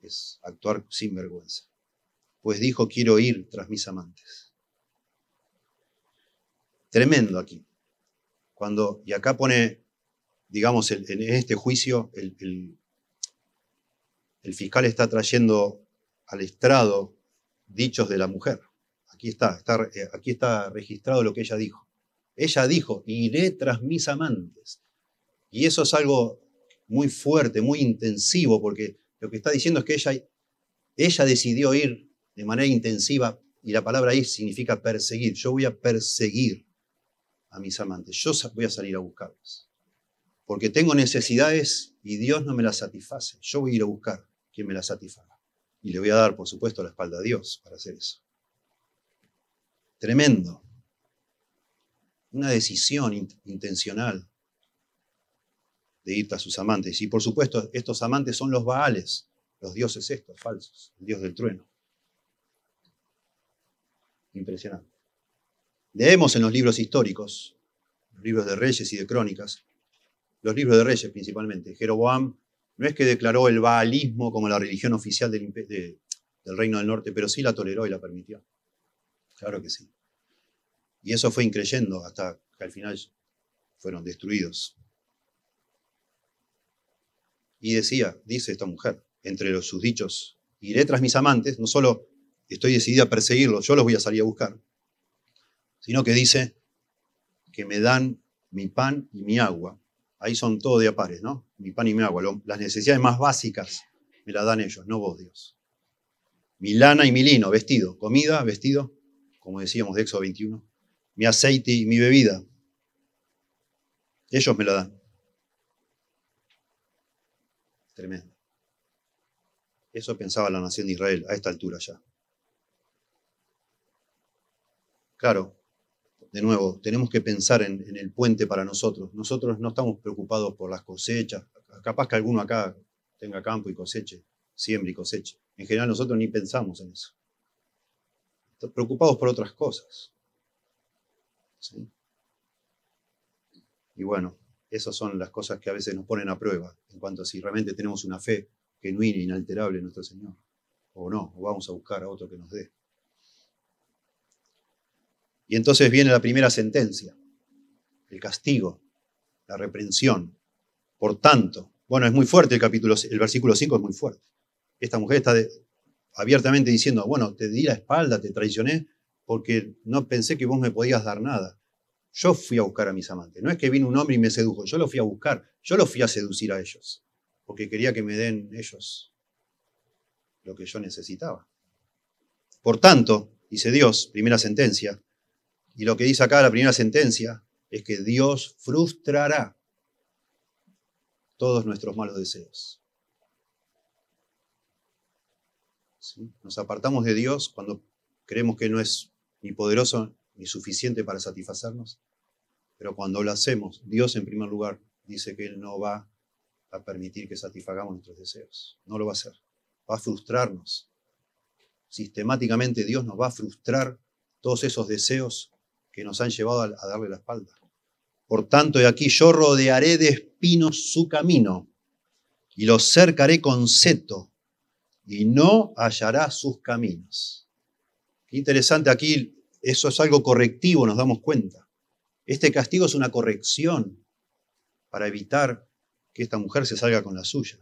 Es actuar sin vergüenza. Pues dijo, quiero ir tras mis amantes. Tremendo aquí cuando, y acá pone, digamos, en este juicio, el, el, fiscal está trayendo al estrado dichos de la mujer. Aquí está, eh, aquí está registrado lo que ella dijo. Ella dijo, iré tras mis amantes. Y eso es algo muy fuerte, muy intensivo, porque lo que está diciendo es que ella, ella decidió ir de manera intensiva, y la palabra ahí significa perseguir. Yo voy a perseguir a mis amantes. Yo voy a salir a buscarlos. Porque tengo necesidades y Dios no me las satisface. Yo voy a ir a buscar. quien me la satisfaga. Y le voy a dar, por supuesto, la espalda a Dios para hacer eso. Tremendo. Una decisión intencional de ir a sus amantes. Y por supuesto, estos amantes son los Baales, los dioses estos falsos, el dios del trueno. Impresionante. Leemos en los libros históricos, los libros de reyes y de crónicas, los libros de reyes principalmente. Jeroboam no es que declaró el baalismo como la religión oficial del, reino del norte, pero sí la toleró y la permitió. Claro que sí. Y eso fue increyendo hasta que al final fueron destruidos. Y decía, dice esta mujer, entre los, sus dichos, iré tras mis amantes, no solo estoy decidida a perseguirlos, yo los voy a salir a buscar, sino que dice que me dan mi pan y mi agua. Ahí son todo de apares, ¿no? Mi pan y mi agua. las necesidades más básicas me las dan ellos, no vos, Dios. Mi lana y mi lino, vestido. Comida, vestido, como decíamos de Éxodo 21. Mi aceite y mi bebida. Ellos me la dan. Tremendo. Eso pensaba la nación de Israel a esta altura ya. Claro, de nuevo, tenemos que pensar en, el puente para nosotros. Nosotros no estamos preocupados por las cosechas. Capaz que alguno acá tenga campo y coseche, siembre y coseche. En general nosotros ni pensamos en eso. Estamos preocupados por otras cosas. Y bueno, esas son las cosas que a veces nos ponen a prueba en cuanto a si realmente tenemos una fe genuina, inalterable en nuestro Señor. O no, o vamos a buscar a otro que nos dé. Y entonces viene la primera sentencia, el castigo, la reprensión. Por tanto, bueno, es muy fuerte el capítulo, el versículo 5 es muy fuerte. Esta mujer está abiertamente diciendo, bueno, te di la espalda, te traicioné porque no pensé que vos me podías dar nada. Yo fui a buscar a mis amantes. No es que vino un hombre y me sedujo, yo lo fui a buscar, yo lo fui a seducir a ellos, porque quería que me den ellos lo que yo necesitaba. Por tanto, dice Dios, primera sentencia, y lo que dice acá la primera sentencia es que Dios frustrará todos nuestros malos deseos. Nos apartamos de Dios cuando creemos que no es ni poderoso ni suficiente para satisfacernos. Pero cuando lo hacemos, Dios en primer lugar dice que Él no va a permitir que satisfagamos nuestros deseos. No lo va a hacer. Va a frustrarnos. Sistemáticamente Dios nos va a frustrar todos esos deseos que nos han llevado a darle la espalda. Por tanto, de aquí yo rodearé de espinos su camino y lo cercaré con seto y no hallará sus caminos. Qué interesante aquí eso es algo correctivo, nos damos cuenta. Este castigo es una corrección para evitar que esta mujer se salga con la suya.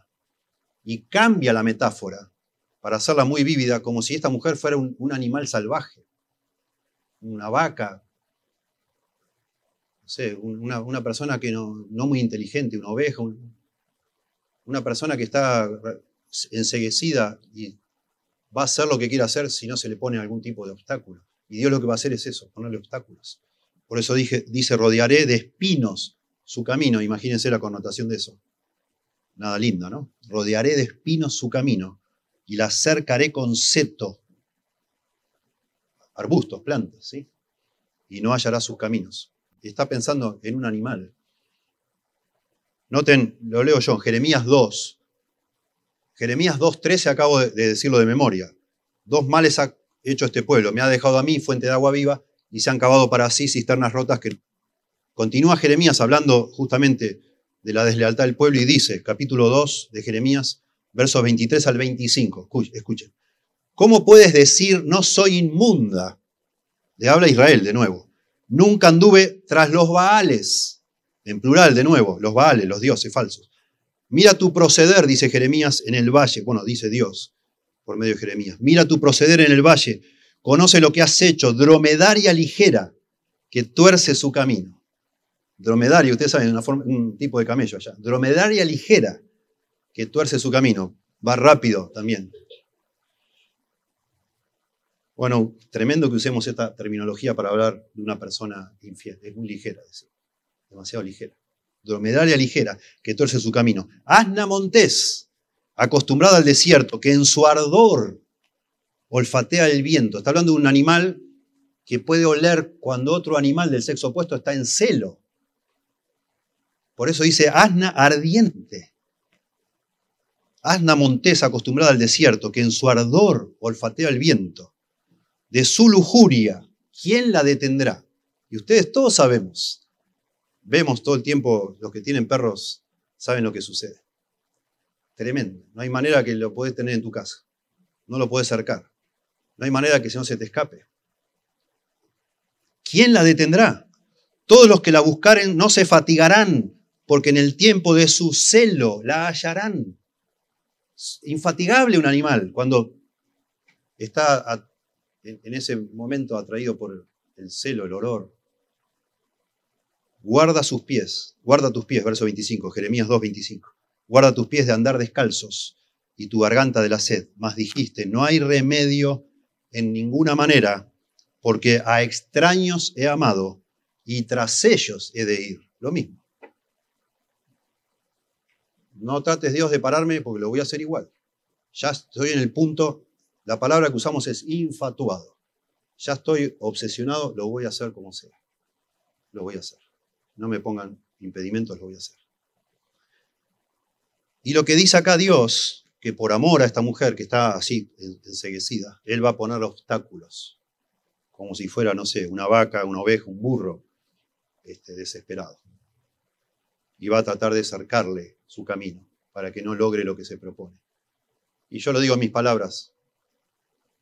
Y cambia la metáfora para hacerla muy vívida, como si esta mujer fuera un, animal salvaje, una vaca, sé, una, persona que no, no, muy inteligente, una oveja, una persona que está enseguecida y va a hacer lo que quiera hacer si no se le pone algún tipo de obstáculo. Y Dios lo que va a hacer es eso, ponerle obstáculos. Por eso dije, dice, rodearé de espinos su camino. Imagínense la connotación de eso. Nada lindo, ¿no? Rodearé de espinos su camino y la cercaré con seto. Arbustos, plantas, ¿sí? Y no hallará sus caminos. Está pensando en un animal. Noten, lo leo yo, Jeremías 2. Jeremías 2.13 acabo de decirlo de memoria. Dos males hecho este pueblo. Me ha dejado a mí fuente de agua viva y se han cavado para sí cisternas rotas que... Continúa Jeremías hablando justamente de la deslealtad del pueblo y dice, capítulo 2 de Jeremías, versos 23 al 25, escuchen, ¿cómo puedes decir no soy inmunda? Le habla Israel de nuevo. Nunca anduve tras los Baales, en plural de nuevo, los Baales, los dioses falsos. Mira tu proceder, dice Jeremías, en el valle, bueno, dice Dios, por medio de Jeremías. Mira tu proceder en el valle, conoce lo que has hecho, dromedaria ligera, que tuerce su camino. Dromedaria, ustedes saben, un tipo de camello allá. Dromedaria ligera, que tuerce su camino. Va rápido también. Bueno, tremendo que usemos esta terminología para hablar de una persona infiel. Es muy ligera, demasiado ligera. Dromedaria ligera, que tuerce su camino. Asna montés, acostumbrada al desierto, que en su ardor olfatea el viento. Está hablando de un animal que puede oler cuando otro animal del sexo opuesto está en celo. Por eso dice asna ardiente. Asna montesa acostumbrada al desierto, que en su ardor olfatea el viento. De su lujuria, ¿quién la detendrá? Y ustedes todos sabemos, vemos todo el tiempo, los que tienen perros saben lo que sucede. Tremendo. No hay manera que lo puedes tener en tu casa. No lo puedes cercar. No hay manera que no se te escape. ¿Quién la detendrá? Todos los que la buscaren no se fatigarán, porque en el tiempo de su celo la hallarán. Infatigable un animal cuando está en ese momento atraído por el celo, el olor. Guarda sus pies, guarda tus pies, verso 25, Jeremías 2, 25. Guarda tus pies de andar descalzos y tu garganta de la sed. Mas dijiste, no hay remedio en ninguna manera porque a extraños he amado y tras ellos he de ir. Lo mismo. No trates Dios de pararme porque lo voy a hacer igual. Ya estoy en el punto, la palabra que usamos es infatuado. Ya estoy obsesionado, lo voy a hacer como sea. Lo voy a hacer. No me pongan impedimentos, lo voy a hacer. Y lo que dice acá Dios, que por amor a esta mujer que está así enseguecida, Él va a poner obstáculos como si fuera, no sé, una vaca, una oveja, un burro, este, desesperado. Y va a tratar de acercarle su camino para que no logre lo que se propone. Y yo lo digo en mis palabras,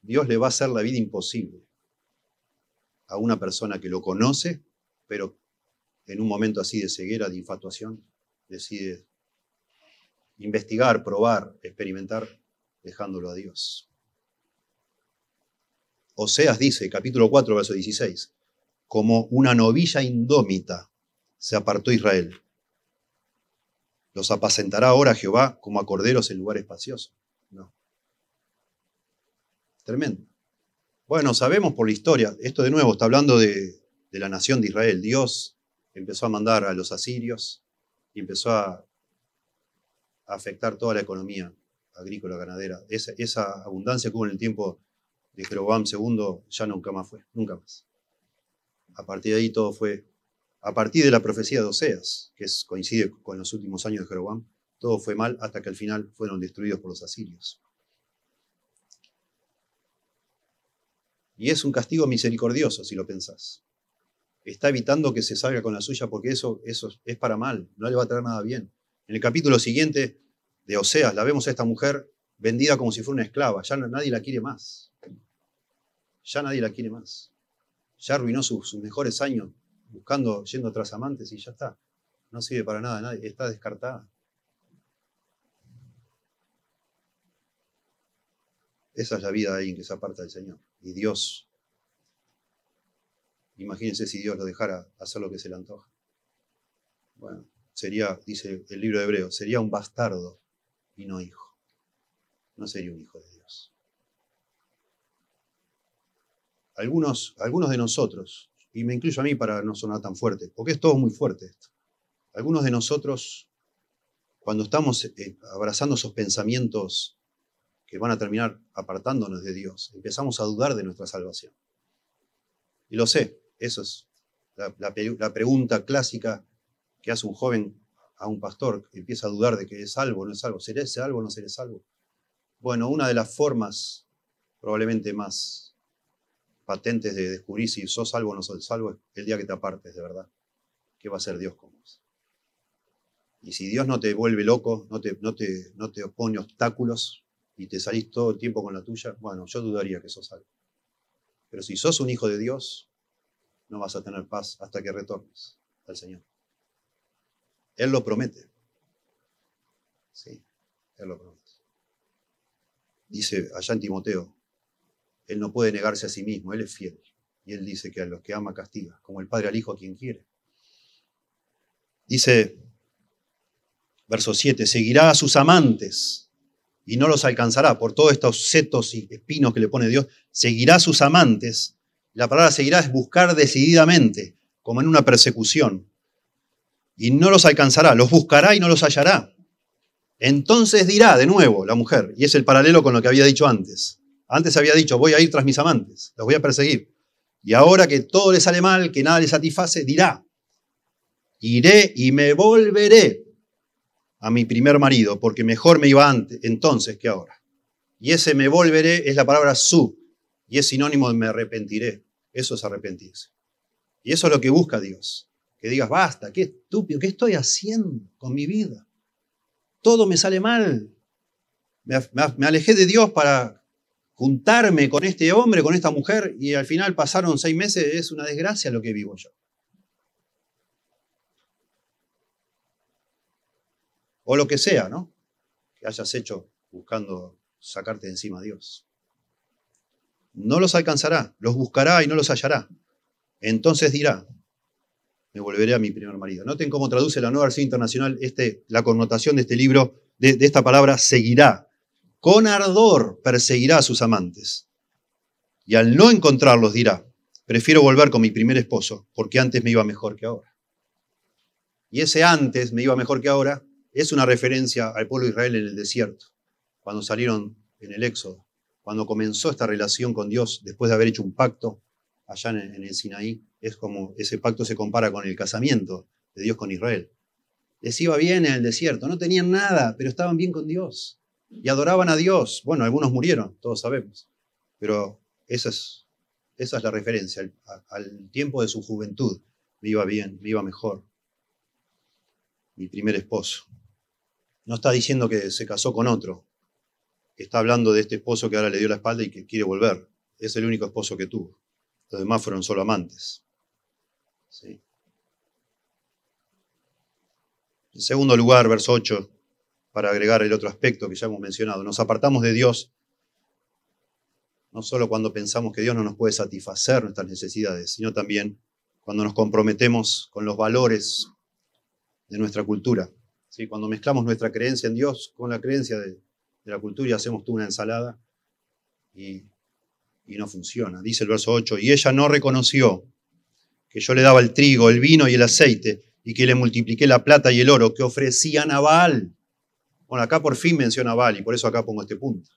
Dios le va a hacer la vida imposible a una persona que lo conoce, pero en un momento así de ceguera, de infatuación, decide investigar, probar, experimentar, dejándolo a Dios. Oseas dice, capítulo 4, verso 16, como una novilla indómita se apartó Israel. Los apacentará ahora Jehová como a corderos en lugar espacioso. No. Tremendo. Bueno, sabemos por la historia, esto de nuevo está hablando de, la nación de Israel. Dios empezó a mandar a los asirios y empezó a, afectar toda la economía agrícola, ganadera. Esa, abundancia que hubo en el tiempo de Jeroboam II ya nunca más fue, nunca más. A partir de ahí todo fue, a partir de la profecía de Oseas, que es, coincide con los últimos años de Jeroboam, todo fue mal hasta que al final fueron destruidos por los asirios. Y es un castigo misericordioso, si lo pensás. Está evitando que se salga con la suya porque eso, eso es para mal, no le va a traer nada bien. En el capítulo siguiente de Oseas la vemos a esta mujer vendida como si fuera una esclava, ya nadie la quiere más ya nadie la quiere más. Ya arruinó sus, mejores años buscando, yendo tras amantes y ya está. No sirve para nada, está descartada. Esa es la vida de alguien que se aparta del Señor. Y Dios, imagínense si Dios lo dejara hacer lo que se le antoja. Bueno, sería, dice el libro de Hebreo, sería un bastardo y no hijo. No sería un hijo de Dios algunos, algunos de nosotros, y me incluyo a mí para no sonar tan fuerte, porque es todo muy fuerte esto, algunos de nosotros, cuando estamos eh, abrazando esos pensamientos que van a terminar apartándonos de Dios, empezamos a dudar de nuestra salvación. Y lo sé, eso es la, pregunta clásica que hace un joven a un pastor empieza a dudar de que es salvo o no es salvo. ¿Seré salvo o no seré salvo? Bueno, una de las formas probablemente más patentes de descubrir si sos salvo o no sos salvo el día que te apartes, de verdad. ¿Qué va a hacer Dios con vos? Y si Dios no te vuelve loco, no te, no te, no te obstáculos y te salís todo el tiempo con la tuya, bueno, yo dudaría que sos salvo. Pero si sos un hijo de Dios, no vas a tener paz hasta que retornes al Señor. Él lo promete. Sí, Él lo promete. Dice allá en Timoteo, él no puede negarse a sí mismo, Él es fiel. Y Él dice que a los que ama castiga, como el Padre al Hijo a quien quiere. Dice, verso 7, seguirá a sus amantes y no los alcanzará por todos estos setos y espinos que le pone Dios. Seguirá a sus amantes. La palabra seguirá es buscar decididamente, como en una persecución. Y no los alcanzará, los buscará y no los hallará. Entonces dirá de nuevo la mujer, y es el paralelo con lo que había dicho antes. Antes había dicho, voy a ir tras mis amantes, los voy a perseguir. Y ahora que todo le sale mal, que nada le satisface, dirá, iré y me volveré a mi primer marido, porque mejor me iba antes, entonces que ahora. Y ese me volveré es la palabra su, y es sinónimo de me arrepentiré. Eso es arrepentirse. Y eso es lo que busca Dios. Que digas, basta, qué estúpido, ¿qué estoy haciendo con mi vida? Todo me sale mal. Me, alejé de Dios para juntarme con este hombre, con esta mujer, y al final pasaron seis meses, es una desgracia lo que vivo yo. O lo que sea, ¿no? Que hayas hecho buscando sacarte de encima a Dios. No los alcanzará, los buscará y no los hallará. Entonces dirá, me volveré a mi primer marido. Noten cómo traduce la nueva versión internacional este, la connotación de este libro, de, de esta palabra, seguirá. Con ardor perseguirá a sus amantes. Y al no encontrarlos dirá, prefiero volver con mi primer esposo, porque antes me iba mejor que ahora. Y ese antes me iba mejor que ahora es una referencia al pueblo de Israel en el desierto, cuando salieron en el Éxodo, cuando comenzó esta relación con Dios después de haber hecho un pacto allá en el Sinaí es como ese pacto se compara con el casamiento de Dios con Israel. Les iba bien en el desierto, no tenían nada, pero estaban bien con Dios y adoraban a Dios. Bueno, algunos murieron, todos sabemos, pero esa es, esa es la referencia. Al, al tiempo de su juventud me iba bien, me iba mejor. Mi primer esposo. No está diciendo que se casó con otro. Está hablando de este esposo que ahora le dio la espalda y que quiere volver. Es el único esposo que tuvo. Los demás fueron solo amantes. En segundo lugar, verso 8, para agregar el otro aspecto que ya hemos mencionado, nos apartamos de Dios no solo cuando pensamos que Dios no nos puede satisfacer nuestras necesidades, sino también cuando nos comprometemos con los valores de nuestra cultura. ¿Sí? Cuando mezclamos nuestra creencia en Dios con la creencia de, la cultura y hacemos tú una ensalada y, no funciona. Dice el verso 8, y ella no reconoció que yo le daba el trigo, el vino y el aceite, y que le multipliqué la plata y el oro que ofrecían a Baal. Bueno, acá por fin menciona a y por eso acá pongo este punto.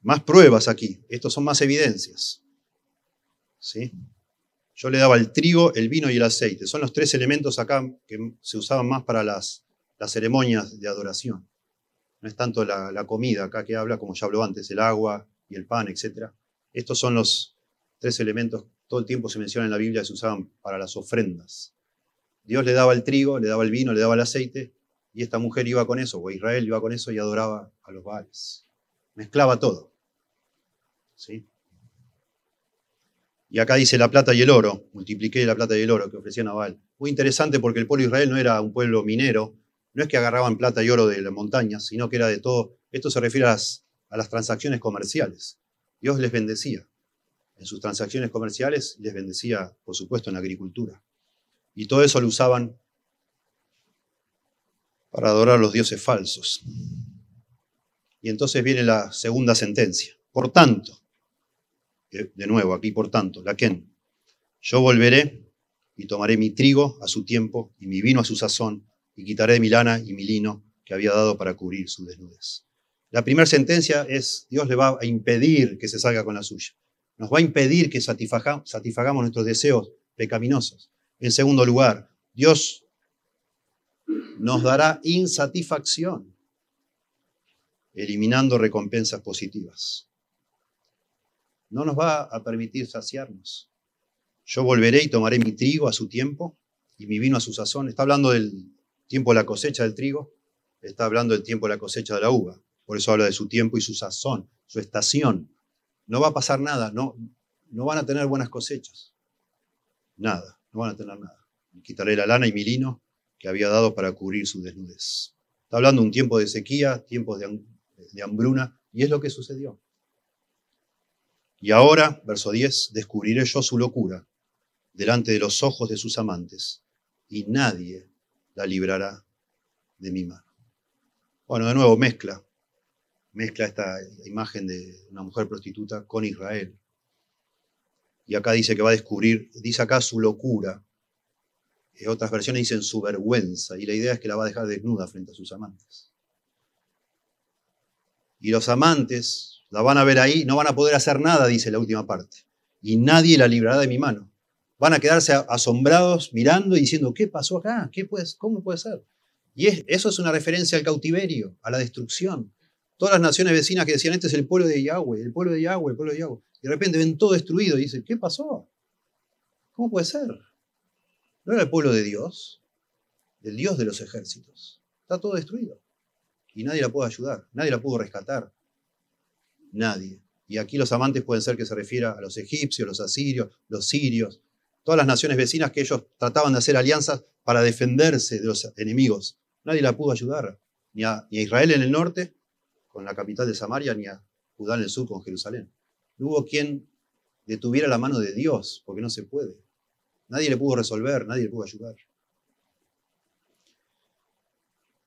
Más pruebas aquí, estos son más evidencias. ¿Sí? Yo le daba el trigo, el vino y el aceite. Son los tres elementos acá que se usaban más para las, ceremonias de adoración. No es tanto la, comida acá que habla, como ya habló antes, el agua y el pan, etcétera estos son los tres elementos, todo el tiempo se menciona en la Biblia, se usaban para las ofrendas. Dios le daba el trigo, le daba el vino, le daba el aceite, y esta mujer iba con eso, o Israel iba con eso y adoraba a los Baales. Mezclaba todo. ¿Sí? Y acá dice la plata y el oro, multipliqué la plata y el oro que ofrecían a Baal. Muy interesante porque el pueblo de Israel no era un pueblo minero, no es que agarraban plata y oro de las montañas, sino que era de todo. Esto se refiere a las transacciones comerciales. Dios les bendecía. En sus transacciones comerciales les bendecía, por supuesto, en la agricultura. Y todo eso lo usaban para adorar a los dioses falsos. Y entonces viene la segunda sentencia. Por tanto, de nuevo, aquí por tanto, la Ken, yo volveré y tomaré mi trigo a su tiempo y mi vino a su sazón y quitaré mi lana y mi lino que había dado para cubrir su desnudez. La primera sentencia es, Dios le va a impedir que se salga con la suya. Nos va a impedir que satisfagamos nuestros deseos pecaminosos. En segundo lugar, Dios nos dará insatisfacción, eliminando recompensas positivas. No nos va a permitir saciarnos. Yo volveré y tomaré mi trigo a su tiempo y mi vino a su sazón. Está hablando del tiempo de la cosecha del trigo, está hablando del tiempo de la cosecha de la uva. Por eso habla de su tiempo y su sazón, su estación. No va a pasar nada, no, no van a tener buenas cosechas. Nada, no van a tener nada. Quitaré la lana y mi lino que había dado para cubrir su desnudez. Está hablando de un tiempo de sequía, tiempos de hambruna, y es lo que sucedió. Y ahora, verso 10, descubriré yo su locura delante de los ojos de sus amantes, y nadie la librará de mi mano. Bueno, de nuevo, mezcla mezcla esta imagen de una mujer prostituta con Israel. Y acá dice que va a descubrir, dice acá su locura. eh, otras versiones dicen su vergüenza, y la idea es que la va a dejar desnuda frente a sus amantes. Y los amantes la van a ver ahí, no van a poder hacer nada, dice la última parte. Y nadie la librará de mi mano. Van a quedarse asombrados mirando y diciendo, ¿qué pasó acá? ¿Qué puede, ¿Cómo puede ser? Y eso es una referencia al cautiverio, a la destrucción. Todas las naciones vecinas que decían, este es el pueblo de Yahweh, el pueblo de Yahweh, el pueblo de Yahweh. Y de repente ven todo destruido y dicen, ¿qué pasó? ¿Cómo puede ser? ¿No era el pueblo de Dios? Del Dios de los ejércitos. Está todo destruido. Y nadie la puede ayudar, nadie la pudo rescatar. Nadie. Y aquí los amantes pueden ser que se refiera a los egipcios, los asirios, los sirios, todas las naciones vecinas que ellos trataban de hacer alianzas para defenderse de los enemigos. Nadie la pudo ayudar, ni a, Israel en el norte, con la capital de Samaria, ni a Judá en el sur, con Jerusalén. No hubo quien detuviera la mano de Dios, porque no se puede. Nadie le pudo resolver, nadie le pudo ayudar.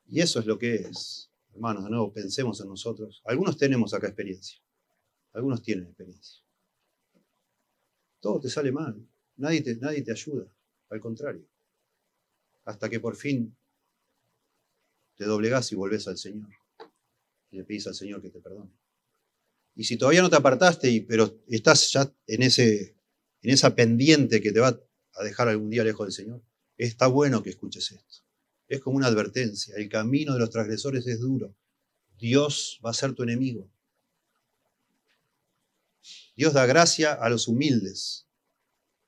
Y eso es lo que es. Hermanos, de nuevo, pensemos en nosotros. Algunos tenemos acá experiencia. Algunos tienen experiencia. Todo te sale mal. Nadie te, nadie te ayuda. Al contrario. Hasta que por fin te doblegas y volvés al Señor. Y le pedís al Señor que te perdone. Y si todavía no te apartaste, pero estás ya en, ese, en esa pendiente que te va a dejar algún día lejos del Señor, está bueno que escuches esto. Es como una advertencia. El camino de los transgresores es duro. Dios va a ser tu enemigo. Dios da gracia a los humildes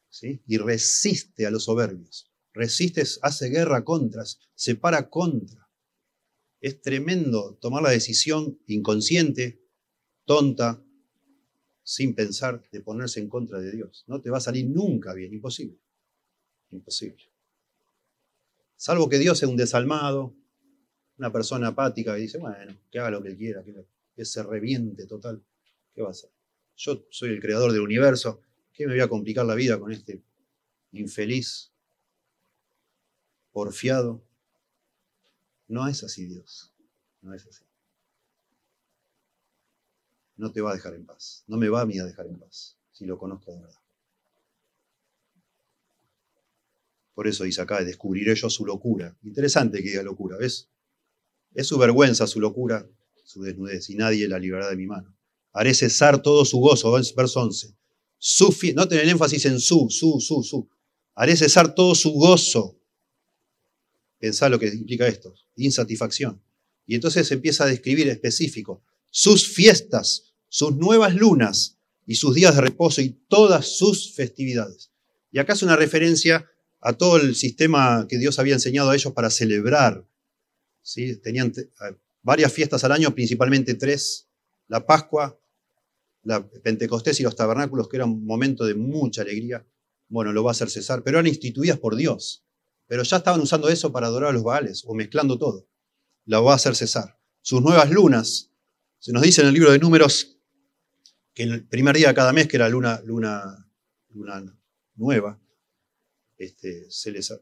¿sí? y resiste a los soberbios. Resiste, hace guerra contra, se para contra. Es tremendo tomar la decisión inconsciente, tonta, sin pensar, de ponerse en contra de Dios. No te va a salir nunca bien, imposible. Imposible. Salvo que Dios sea un desalmado, una persona apática que dice, bueno, que haga lo que quiera, que, se reviente total. ¿Qué va a hacer? Yo soy el creador del universo, ¿qué me voy a complicar la vida con este infeliz, porfiado? No es así Dios, no es así. No te va a dejar en paz, no me va a mí a dejar en paz, si lo conozco de verdad. Por eso dice acá, descubriré yo su locura. Interesante que diga locura, ¿ves? Es su vergüenza, su locura, su desnudez, y nadie la librará de mi mano. Haré cesar todo su gozo, verso 11. Su no tener énfasis en su, su, su, su. Haré cesar todo su gozo. Pensá lo que implica esto, insatisfacción. Y entonces empieza a describir específico sus fiestas, sus nuevas lunas y sus días de reposo y todas sus festividades. Y acá es una referencia a todo el sistema que Dios había enseñado a ellos para celebrar. ¿sí? Tenían varias fiestas al año, principalmente tres, la Pascua, la Pentecostés y los tabernáculos, que eran un momento de mucha alegría. Bueno, lo va a hacer cesar, pero eran instituidas por Dios. Pero ya estaban usando eso para adorar a los Baales, o mezclando todo. Lo va a hacer cesar. Sus nuevas lunas, se nos dice en el libro de Números que el primer día de cada mes, que era luna, luna, luna nueva, este,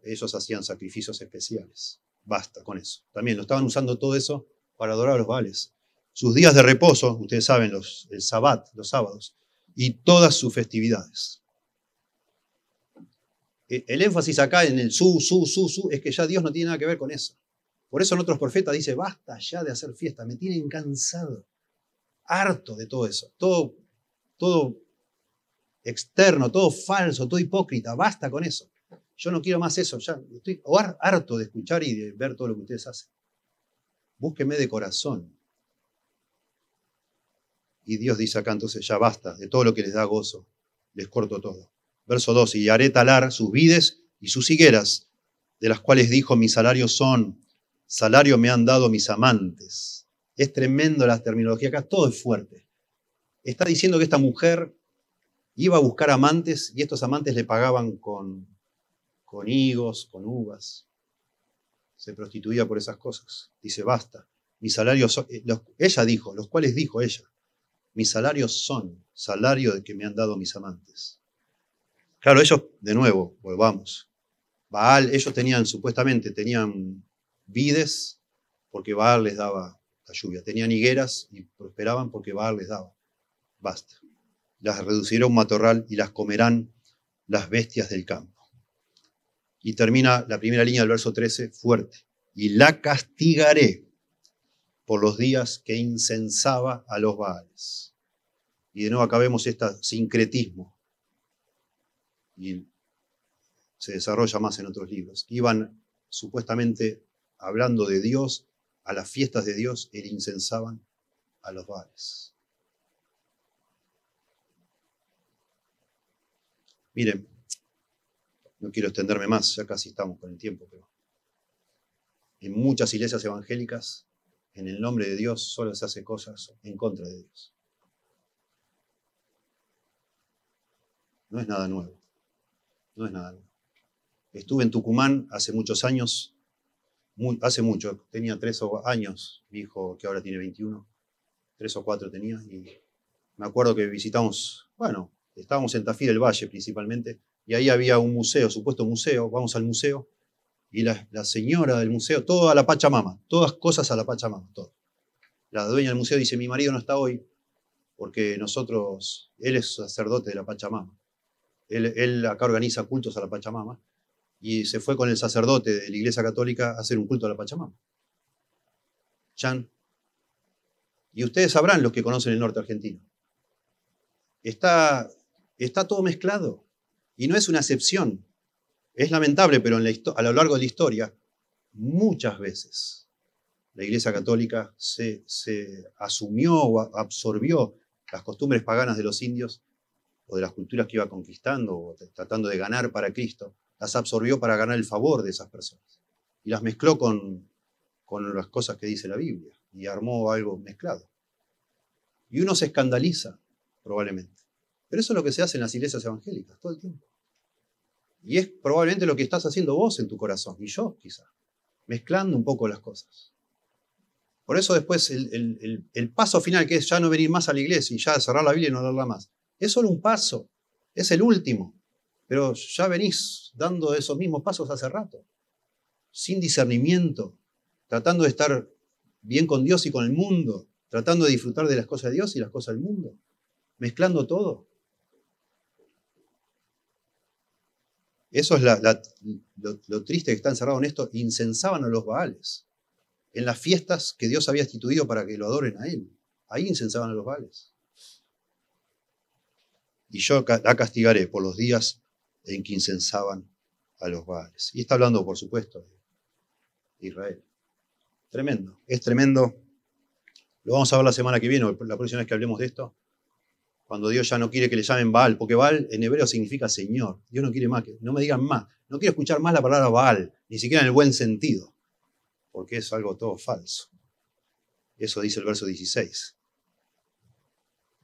ellos hacían sacrificios especiales. Basta con eso. También lo estaban usando todo eso para adorar a los vales. Sus días de reposo, ustedes saben, los, el sabbat, los sábados, y todas sus festividades. E, el énfasis acá en el su, su, su, su, es que ya Dios no tiene nada que ver con eso. Por eso en otros profetas dice, basta ya de hacer fiesta, me tienen cansado, harto de todo eso, todo, todo externo, todo falso, todo hipócrita, basta con eso. Yo no quiero más eso, ya estoy harto de escuchar y de ver todo lo que ustedes hacen. Búsqueme de corazón. Y Dios dice acá entonces, ya basta, de todo lo que les da gozo, les corto todo. Verso 2, y haré talar sus vides y sus higueras, de las cuales dijo, mis salarios son, salario me han dado mis amantes. Es tremendo la terminología acá, todo es fuerte. Está diciendo que esta mujer iba a buscar amantes y estos amantes le pagaban con con higos, con uvas. Se prostituía por esas cosas. Dice, basta. Mis salarios son, eh, ella dijo, los cuales dijo ella, mis salarios son salario de que me han dado mis amantes. Claro, ellos, de nuevo, volvamos. Baal, ellos tenían, supuestamente, tenían vides porque Baal les daba la lluvia. Tenían higueras y prosperaban porque Baal les daba. Basta. Las reducirá un matorral y las comerán las bestias del campo. Y termina la primera línea del verso 13 fuerte. Y la castigaré por los días que incensaba a los Baales. Y de nuevo acá vemos este sincretismo. Y se desarrolla más en otros libros. Iban supuestamente hablando de Dios, a las fiestas de Dios, e incensaban a los Baales. Miren, no quiero extenderme más, ya casi estamos con el tiempo, pero en muchas iglesias evangélicas, en el nombre de Dios, solo se hace cosas en contra de Dios. No es nada nuevo. No es nada nuevo. Estuve en Tucumán hace muchos años, hace mucho, tenía tres años, mi hijo que ahora tiene 21, tres o cuatro tenía, y me acuerdo que visitamos, bueno, estábamos en Tafí del Valle principalmente, y ahí había un museo, supuesto museo, vamos al museo, y la, señora del museo, todo a la Pachamama, todas cosas a la Pachamama, todo. La dueña del museo dice, mi marido no está hoy, porque nosotros, él es sacerdote de la Pachamama. Él, él acá organiza cultos a la Pachamama, y se fue con el sacerdote de la Iglesia Católica a hacer un culto a la Pachamama. Chan. Y ustedes sabrán los que conocen el norte argentino. Está Está todo mezclado. Y no es una excepción. Es lamentable, pero a lo largo de la historia, muchas veces la Iglesia Católica se, asumió o absorbió las costumbres paganas de los indios o de las culturas que iba conquistando o tratando de ganar para Cristo, las absorbió para ganar el favor de esas personas. Y las mezcló con las cosas que dice la Biblia y armó algo mezclado. Y uno se escandaliza, probablemente. Pero eso es lo que se hace en las iglesias evangélicas todo el tiempo. Y es probablemente lo que estás haciendo vos en tu corazón, y yo quizá, mezclando un poco las cosas. Por eso después el, paso final, que es ya no venir más a la iglesia y ya cerrar la Biblia y no leerla más, es solo un paso, es el último. Pero ya venís dando esos mismos pasos hace rato, sin discernimiento, tratando de estar bien con Dios y con el mundo, tratando de disfrutar de las cosas de Dios y las cosas del mundo, mezclando todo. Eso es lo, triste que está encerrado en esto. Incensaban a los Baales. En las fiestas que Dios había instituido para que lo adoren a Él. Ahí incensaban a los Baales. Y yo la castigaré por los días en que incensaban a los Baales. Y está hablando, por supuesto, de Israel. Tremendo. Es tremendo. Lo vamos a ver la semana que viene, la próxima vez que hablemos de esto cuando Dios ya no quiere que le llamen Baal, porque Baal en hebreo significa Señor. Dios no quiere más, no me digan más. No quiero escuchar más la palabra Baal, ni siquiera en el buen sentido, porque es algo todo falso. Eso dice el verso 16.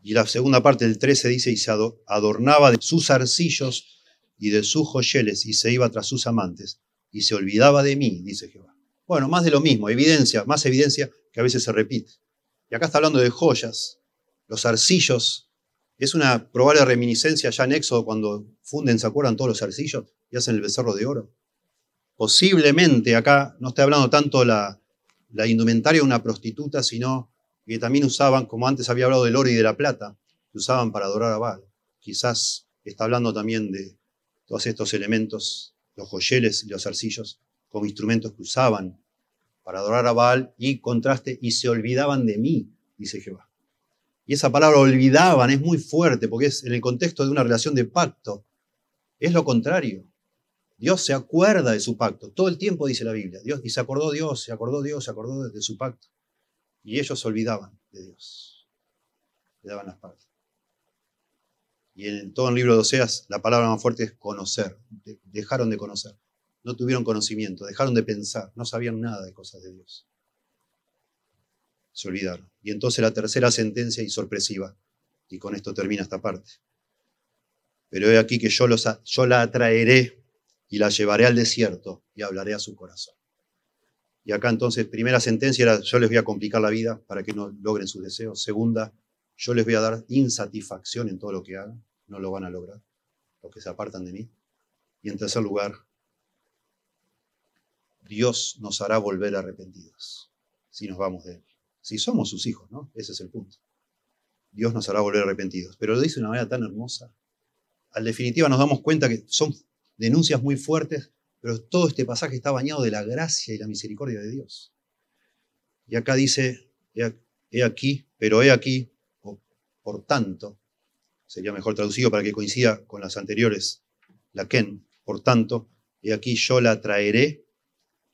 Y la segunda parte del 13 dice, y se adornaba de sus arcillos y de sus joyeles, y se iba tras sus amantes, y se olvidaba de mí, dice Jehová. Bueno, más de lo mismo, evidencia, más evidencia que a veces se repite. Y acá está hablando de joyas, los arcillos es una probable reminiscencia ya en Éxodo cuando funden, ¿se acuerdan todos los arcillos y hacen el becerro de oro? Posiblemente acá no estoy hablando tanto la, la indumentaria de una prostituta, sino que también usaban, como antes había hablado del oro y de la plata, que usaban para adorar a Baal. Quizás está hablando también de todos estos elementos, los joyeles y los arcillos, como instrumentos que usaban para adorar a Baal y contraste, y se olvidaban de mí, dice Jehová. Y esa palabra olvidaban es muy fuerte porque es en el contexto de una relación de pacto. Es lo contrario. Dios se acuerda de su pacto. Todo el tiempo dice la Biblia. Dios, y se acordó Dios, se acordó Dios, se acordó de, su pacto. Y ellos se olvidaban de Dios. Le daban las partes. Y en todo el libro de Oseas, la palabra más fuerte es conocer. dejaron de conocer. No tuvieron conocimiento, dejaron de pensar, no sabían nada de cosas de Dios se olvidaron. Y entonces la tercera sentencia y sorpresiva, y con esto termina esta parte. Pero he aquí que yo, los, yo la atraeré y la llevaré al desierto y hablaré a su corazón. Y acá entonces, primera sentencia era, yo les voy a complicar la vida para que no logren sus deseos. Segunda, yo les voy a dar insatisfacción en todo lo que hagan, no lo van a lograr, los que se apartan de mí. Y en tercer lugar, Dios nos hará volver arrepentidos si nos vamos de Él si somos sus hijos, ¿no? Ese es el punto. Dios nos hará volver arrepentidos. Pero lo dice de una manera tan hermosa. Al definitiva nos damos cuenta que son denuncias muy fuertes Pero todo este pasaje está bañado de la gracia y la misericordia de Dios. Y acá dice, he aquí, pero he aquí, por tanto, sería mejor traducido para que coincida con las anteriores, la Ken, por tanto, he aquí yo la traeré.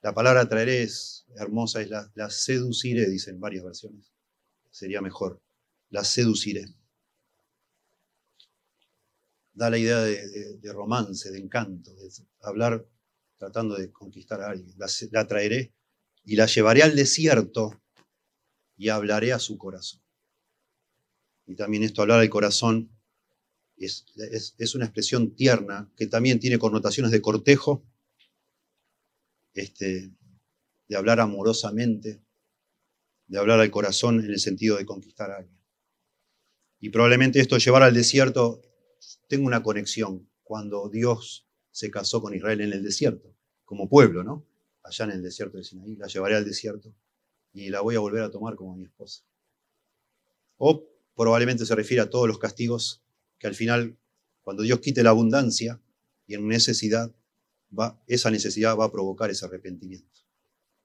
La palabra traeré es hermosa, es la, la seduciré, dicen varias versiones. Sería mejor, la seduciré da la idea de, romance, de encanto, de hablar tratando de conquistar a alguien. La, traeré y la llevaré al desierto y hablaré a su corazón. Y también esto, hablar al corazón, es, es, una expresión tierna que también tiene connotaciones de cortejo, este, de hablar amorosamente, de hablar al corazón en el sentido de conquistar a alguien. Y probablemente esto llevar al desierto tengo una conexión cuando Dios se casó con Israel en el desierto, como pueblo, ¿no? Allá en el desierto de Sinaí, la llevaré al desierto y la voy a volver a tomar como mi esposa. O probablemente se refiere a todos los castigos que al final, cuando Dios quite la abundancia y en necesidad, va, esa necesidad va a provocar ese arrepentimiento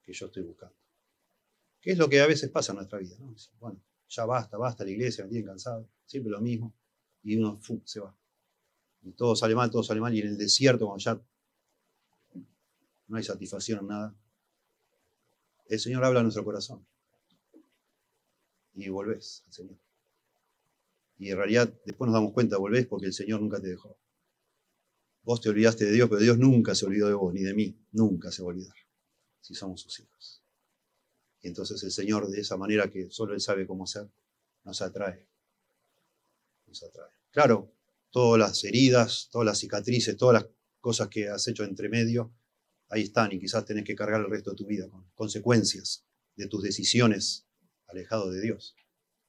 que yo estoy buscando. ¿Qué es lo que a veces pasa en nuestra vida? ¿no? Bueno, ya basta, basta la iglesia, me tienen cansado, siempre lo mismo, y uno se va y todo sale mal, todo sale mal, y en el desierto, cuando ya no hay satisfacción en nada, el Señor habla a nuestro corazón. Y volvés al Señor. Y en realidad después nos damos cuenta, volvés porque el Señor nunca te dejó. Vos te olvidaste de Dios, pero Dios nunca se olvidó de vos, ni de mí. Nunca se va a olvidar, si somos sus hijos. Y entonces el Señor, de esa manera que solo Él sabe cómo hacer, nos atrae. Nos atrae. Claro, todas las heridas, todas las cicatrices, todas las cosas que has hecho entre medio, ahí están y quizás tenés que cargar el resto de tu vida con consecuencias de tus decisiones alejado de Dios.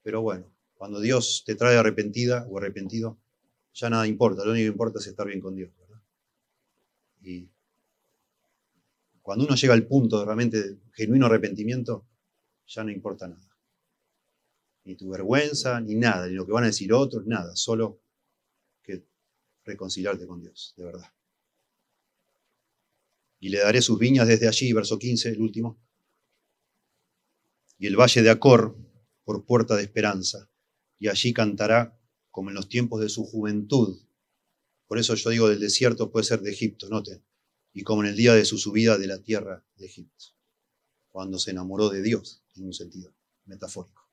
Pero bueno, cuando Dios te trae arrepentida o arrepentido, ya nada importa, lo único que importa es estar bien con Dios. Y cuando uno llega al punto de realmente genuino arrepentimiento, ya no importa nada. Ni tu vergüenza, ni nada, ni lo que van a decir otros, nada, solo reconciliarte con Dios, de verdad. Y le daré sus viñas desde allí, verso 15, el último. Y el valle de Acor por puerta de esperanza. Y allí cantará como en los tiempos de su juventud. Por eso yo digo del desierto puede ser de Egipto, noten. Y como en el día de su subida de la tierra de Egipto. Cuando se enamoró de Dios, en un sentido metafórico.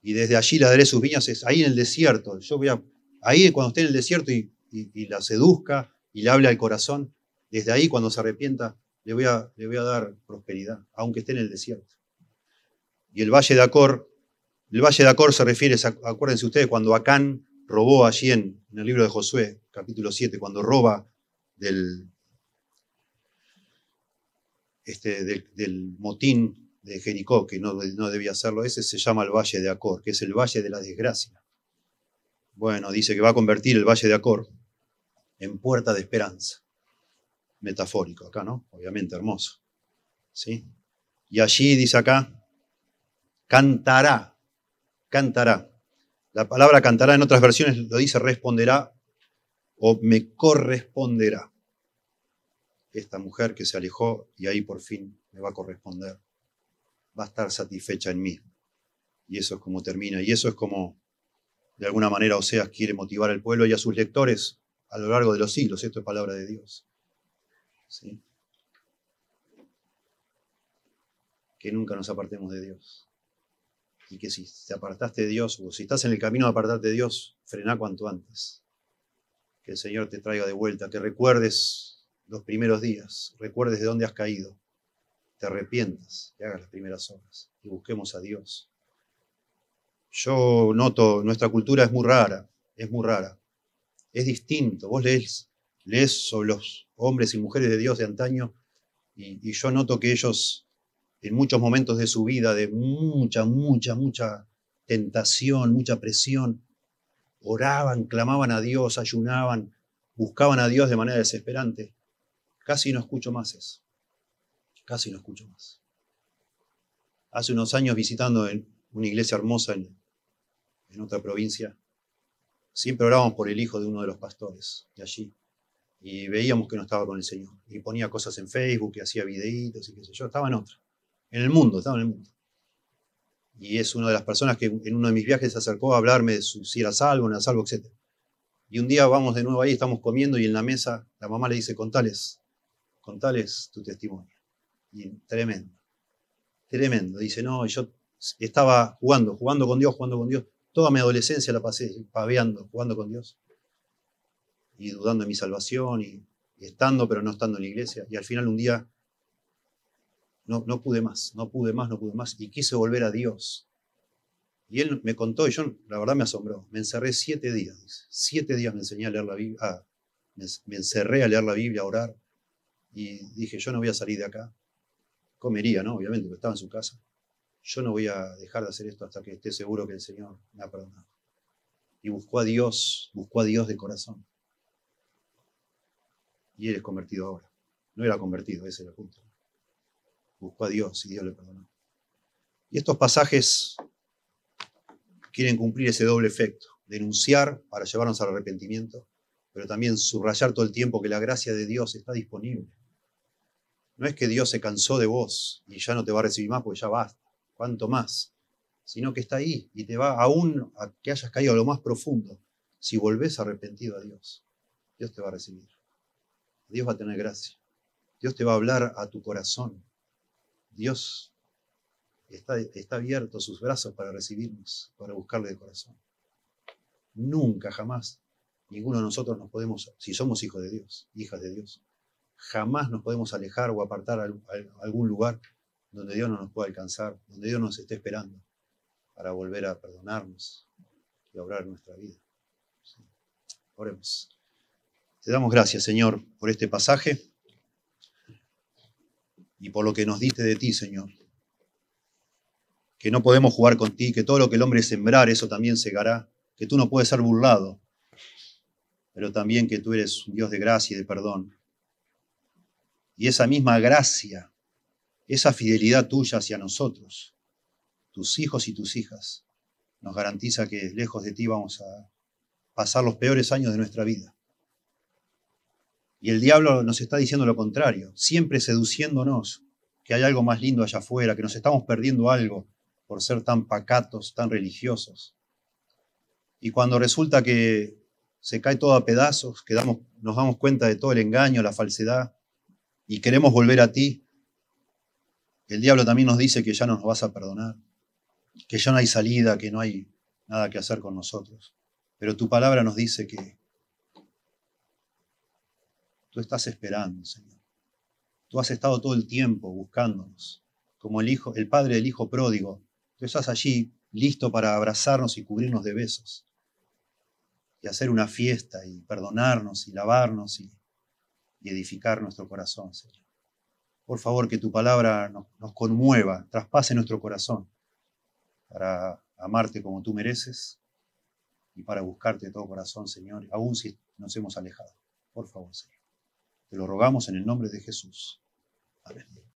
Y desde allí le daré sus viñas, es ahí en el desierto. Yo voy a Ahí cuando esté en el desierto y, la seduzca y le hable al corazón, desde ahí cuando se arrepienta, le voy, a, le voy a dar prosperidad, aunque esté en el desierto. Y el valle de Acor, el valle de Acor se refiere, acuérdense ustedes, cuando Acán robó allí en, el libro de Josué, capítulo 7, cuando roba del, este, del, motín de Jericó, que no, no, debía hacerlo, ese se llama el Valle de Acor, que es el Valle de la Desgracia. Bueno, dice que va a convertir el Valle de Acor en puerta de esperanza. Metafórico acá, ¿no? Obviamente hermoso. ¿Sí? Y allí dice acá, cantará, cantará. La palabra cantará en otras versiones lo dice responderá o me corresponderá. Esta mujer que se alejó y ahí por fin me va a corresponder, va a estar satisfecha en mí. Y eso es como termina. Y eso es como de alguna manera Oseas quiere motivar al pueblo y a sus lectores a lo largo de los siglos. Esto es palabra de Dios. Que nunca nos apartemos de Dios. Y que si te apartaste de Dios o si estás en el camino de apartarte de Dios, frena cuanto antes. Que el Señor te traiga de vuelta, que recuerdes los primeros días, recuerdes de dónde has caído, te arrepientas y hagas las primeras obras y busquemos a Dios yo noto, nuestra cultura es muy rara, es muy rara. Es distinto. Vos lees, lees sobre los hombres y mujeres de Dios de antaño y, yo noto que ellos en muchos momentos de su vida, de mucha, mucha, mucha tentación, mucha presión, oraban, clamaban a Dios, ayunaban, buscaban a Dios de manera desesperante. Casi no escucho más eso. Casi no escucho más. Hace unos años visitando una iglesia hermosa en, en otra provincia, siempre orábamos por el hijo de uno de los pastores de allí. y veíamos que no estaba con el Señor. Y ponía cosas en Facebook, y hacía videitos y qué sé yo. Estaba en otra. En el mundo, estaba en el mundo. Y es una de las personas que en uno de mis viajes se acercó a hablarme de si era salvo, no era salvo, etc. Y un día vamos de nuevo ahí, estamos comiendo y en la mesa la mamá le dice, contales, contales tu testimonio. Y tremendo, tremendo. Dice, no, yo estaba jugando, jugando con Dios, jugando con Dios. Toda mi adolescencia la pasé paveando, jugando con Dios y dudando de mi salvación y, estando pero no estando en la iglesia. Y al final un día no, no pude más, no pude más, no pude más y quise volver a Dios. Y él me contó, y yo la verdad me asombró, me encerré siete días, siete días me enseñé a leer la Biblia, me, encerré a leer la Biblia, a orar, y dije, yo no voy a salir de acá. Comería, ¿no? Obviamente, porque estaba en su casa. Yo no voy a dejar de hacer esto hasta que esté seguro que el Señor me ha perdonado. Y buscó a Dios, buscó a Dios de corazón y eres convertido ahora. No era convertido, ese era el punto. Buscó a Dios y Dios le perdonó. Y estos pasajes quieren cumplir ese doble efecto, denunciar para llevarnos al arrepentimiento, pero también subrayar todo el tiempo que la gracia de Dios está disponible. No es que Dios se cansó de vos y ya no te va a recibir más porque ya basta, cuánto más, sino que está ahí y te va aún a que hayas caído a lo más profundo. Si volvés arrepentido a Dios, Dios te va a recibir. Dios va a tener gracia. Dios te va a hablar a tu corazón. Dios está, abierto sus brazos para recibirnos, para buscarle de corazón. Nunca, jamás, ninguno de nosotros nos podemos, si somos hijos de Dios, hijas de Dios, jamás nos podemos alejar o apartar a, algún lugar donde Dios no nos pueda alcanzar, donde Dios nos esté esperando para volver a perdonarnos y obrar nuestra vida. Oremos. Te damos gracias, Señor, por este pasaje y por lo que nos diste de ti, Señor. Que no podemos jugar con ti, que todo lo que el hombre sembrar, eso también segará, que tú no puedes ser burlado, pero también que tú eres un Dios de gracia y de perdón. Y esa misma gracia, esa fidelidad tuya hacia nosotros, tus hijos y tus hijas, nos garantiza que lejos de ti vamos a pasar los peores años de nuestra vida. Y el diablo nos está diciendo lo contrario, siempre seduciéndonos, que hay algo más lindo allá afuera, que nos estamos perdiendo algo por ser tan pacatos, tan religiosos. Y cuando resulta que se cae todo a pedazos, que nos damos cuenta de todo el engaño, la falsedad, y queremos volver a ti, el diablo también nos dice que ya no nos vas a perdonar, que ya no hay salida, que no hay nada que hacer con nosotros. Pero tu palabra nos dice que Tú estás esperando, Señor. Tú has estado todo el tiempo buscándonos, como el hijo, el padre del hijo pródigo. Tú estás allí listo para abrazarnos y cubrirnos de besos y hacer una fiesta y perdonarnos y lavarnos y, edificar nuestro corazón, Señor. Por favor, que tu palabra nos, conmueva, traspase nuestro corazón para amarte como tú mereces y para buscarte de todo corazón, Señor, aun si nos hemos alejado. Por favor, Señor. Te lo rogamos en el nombre de Jesús. Amén.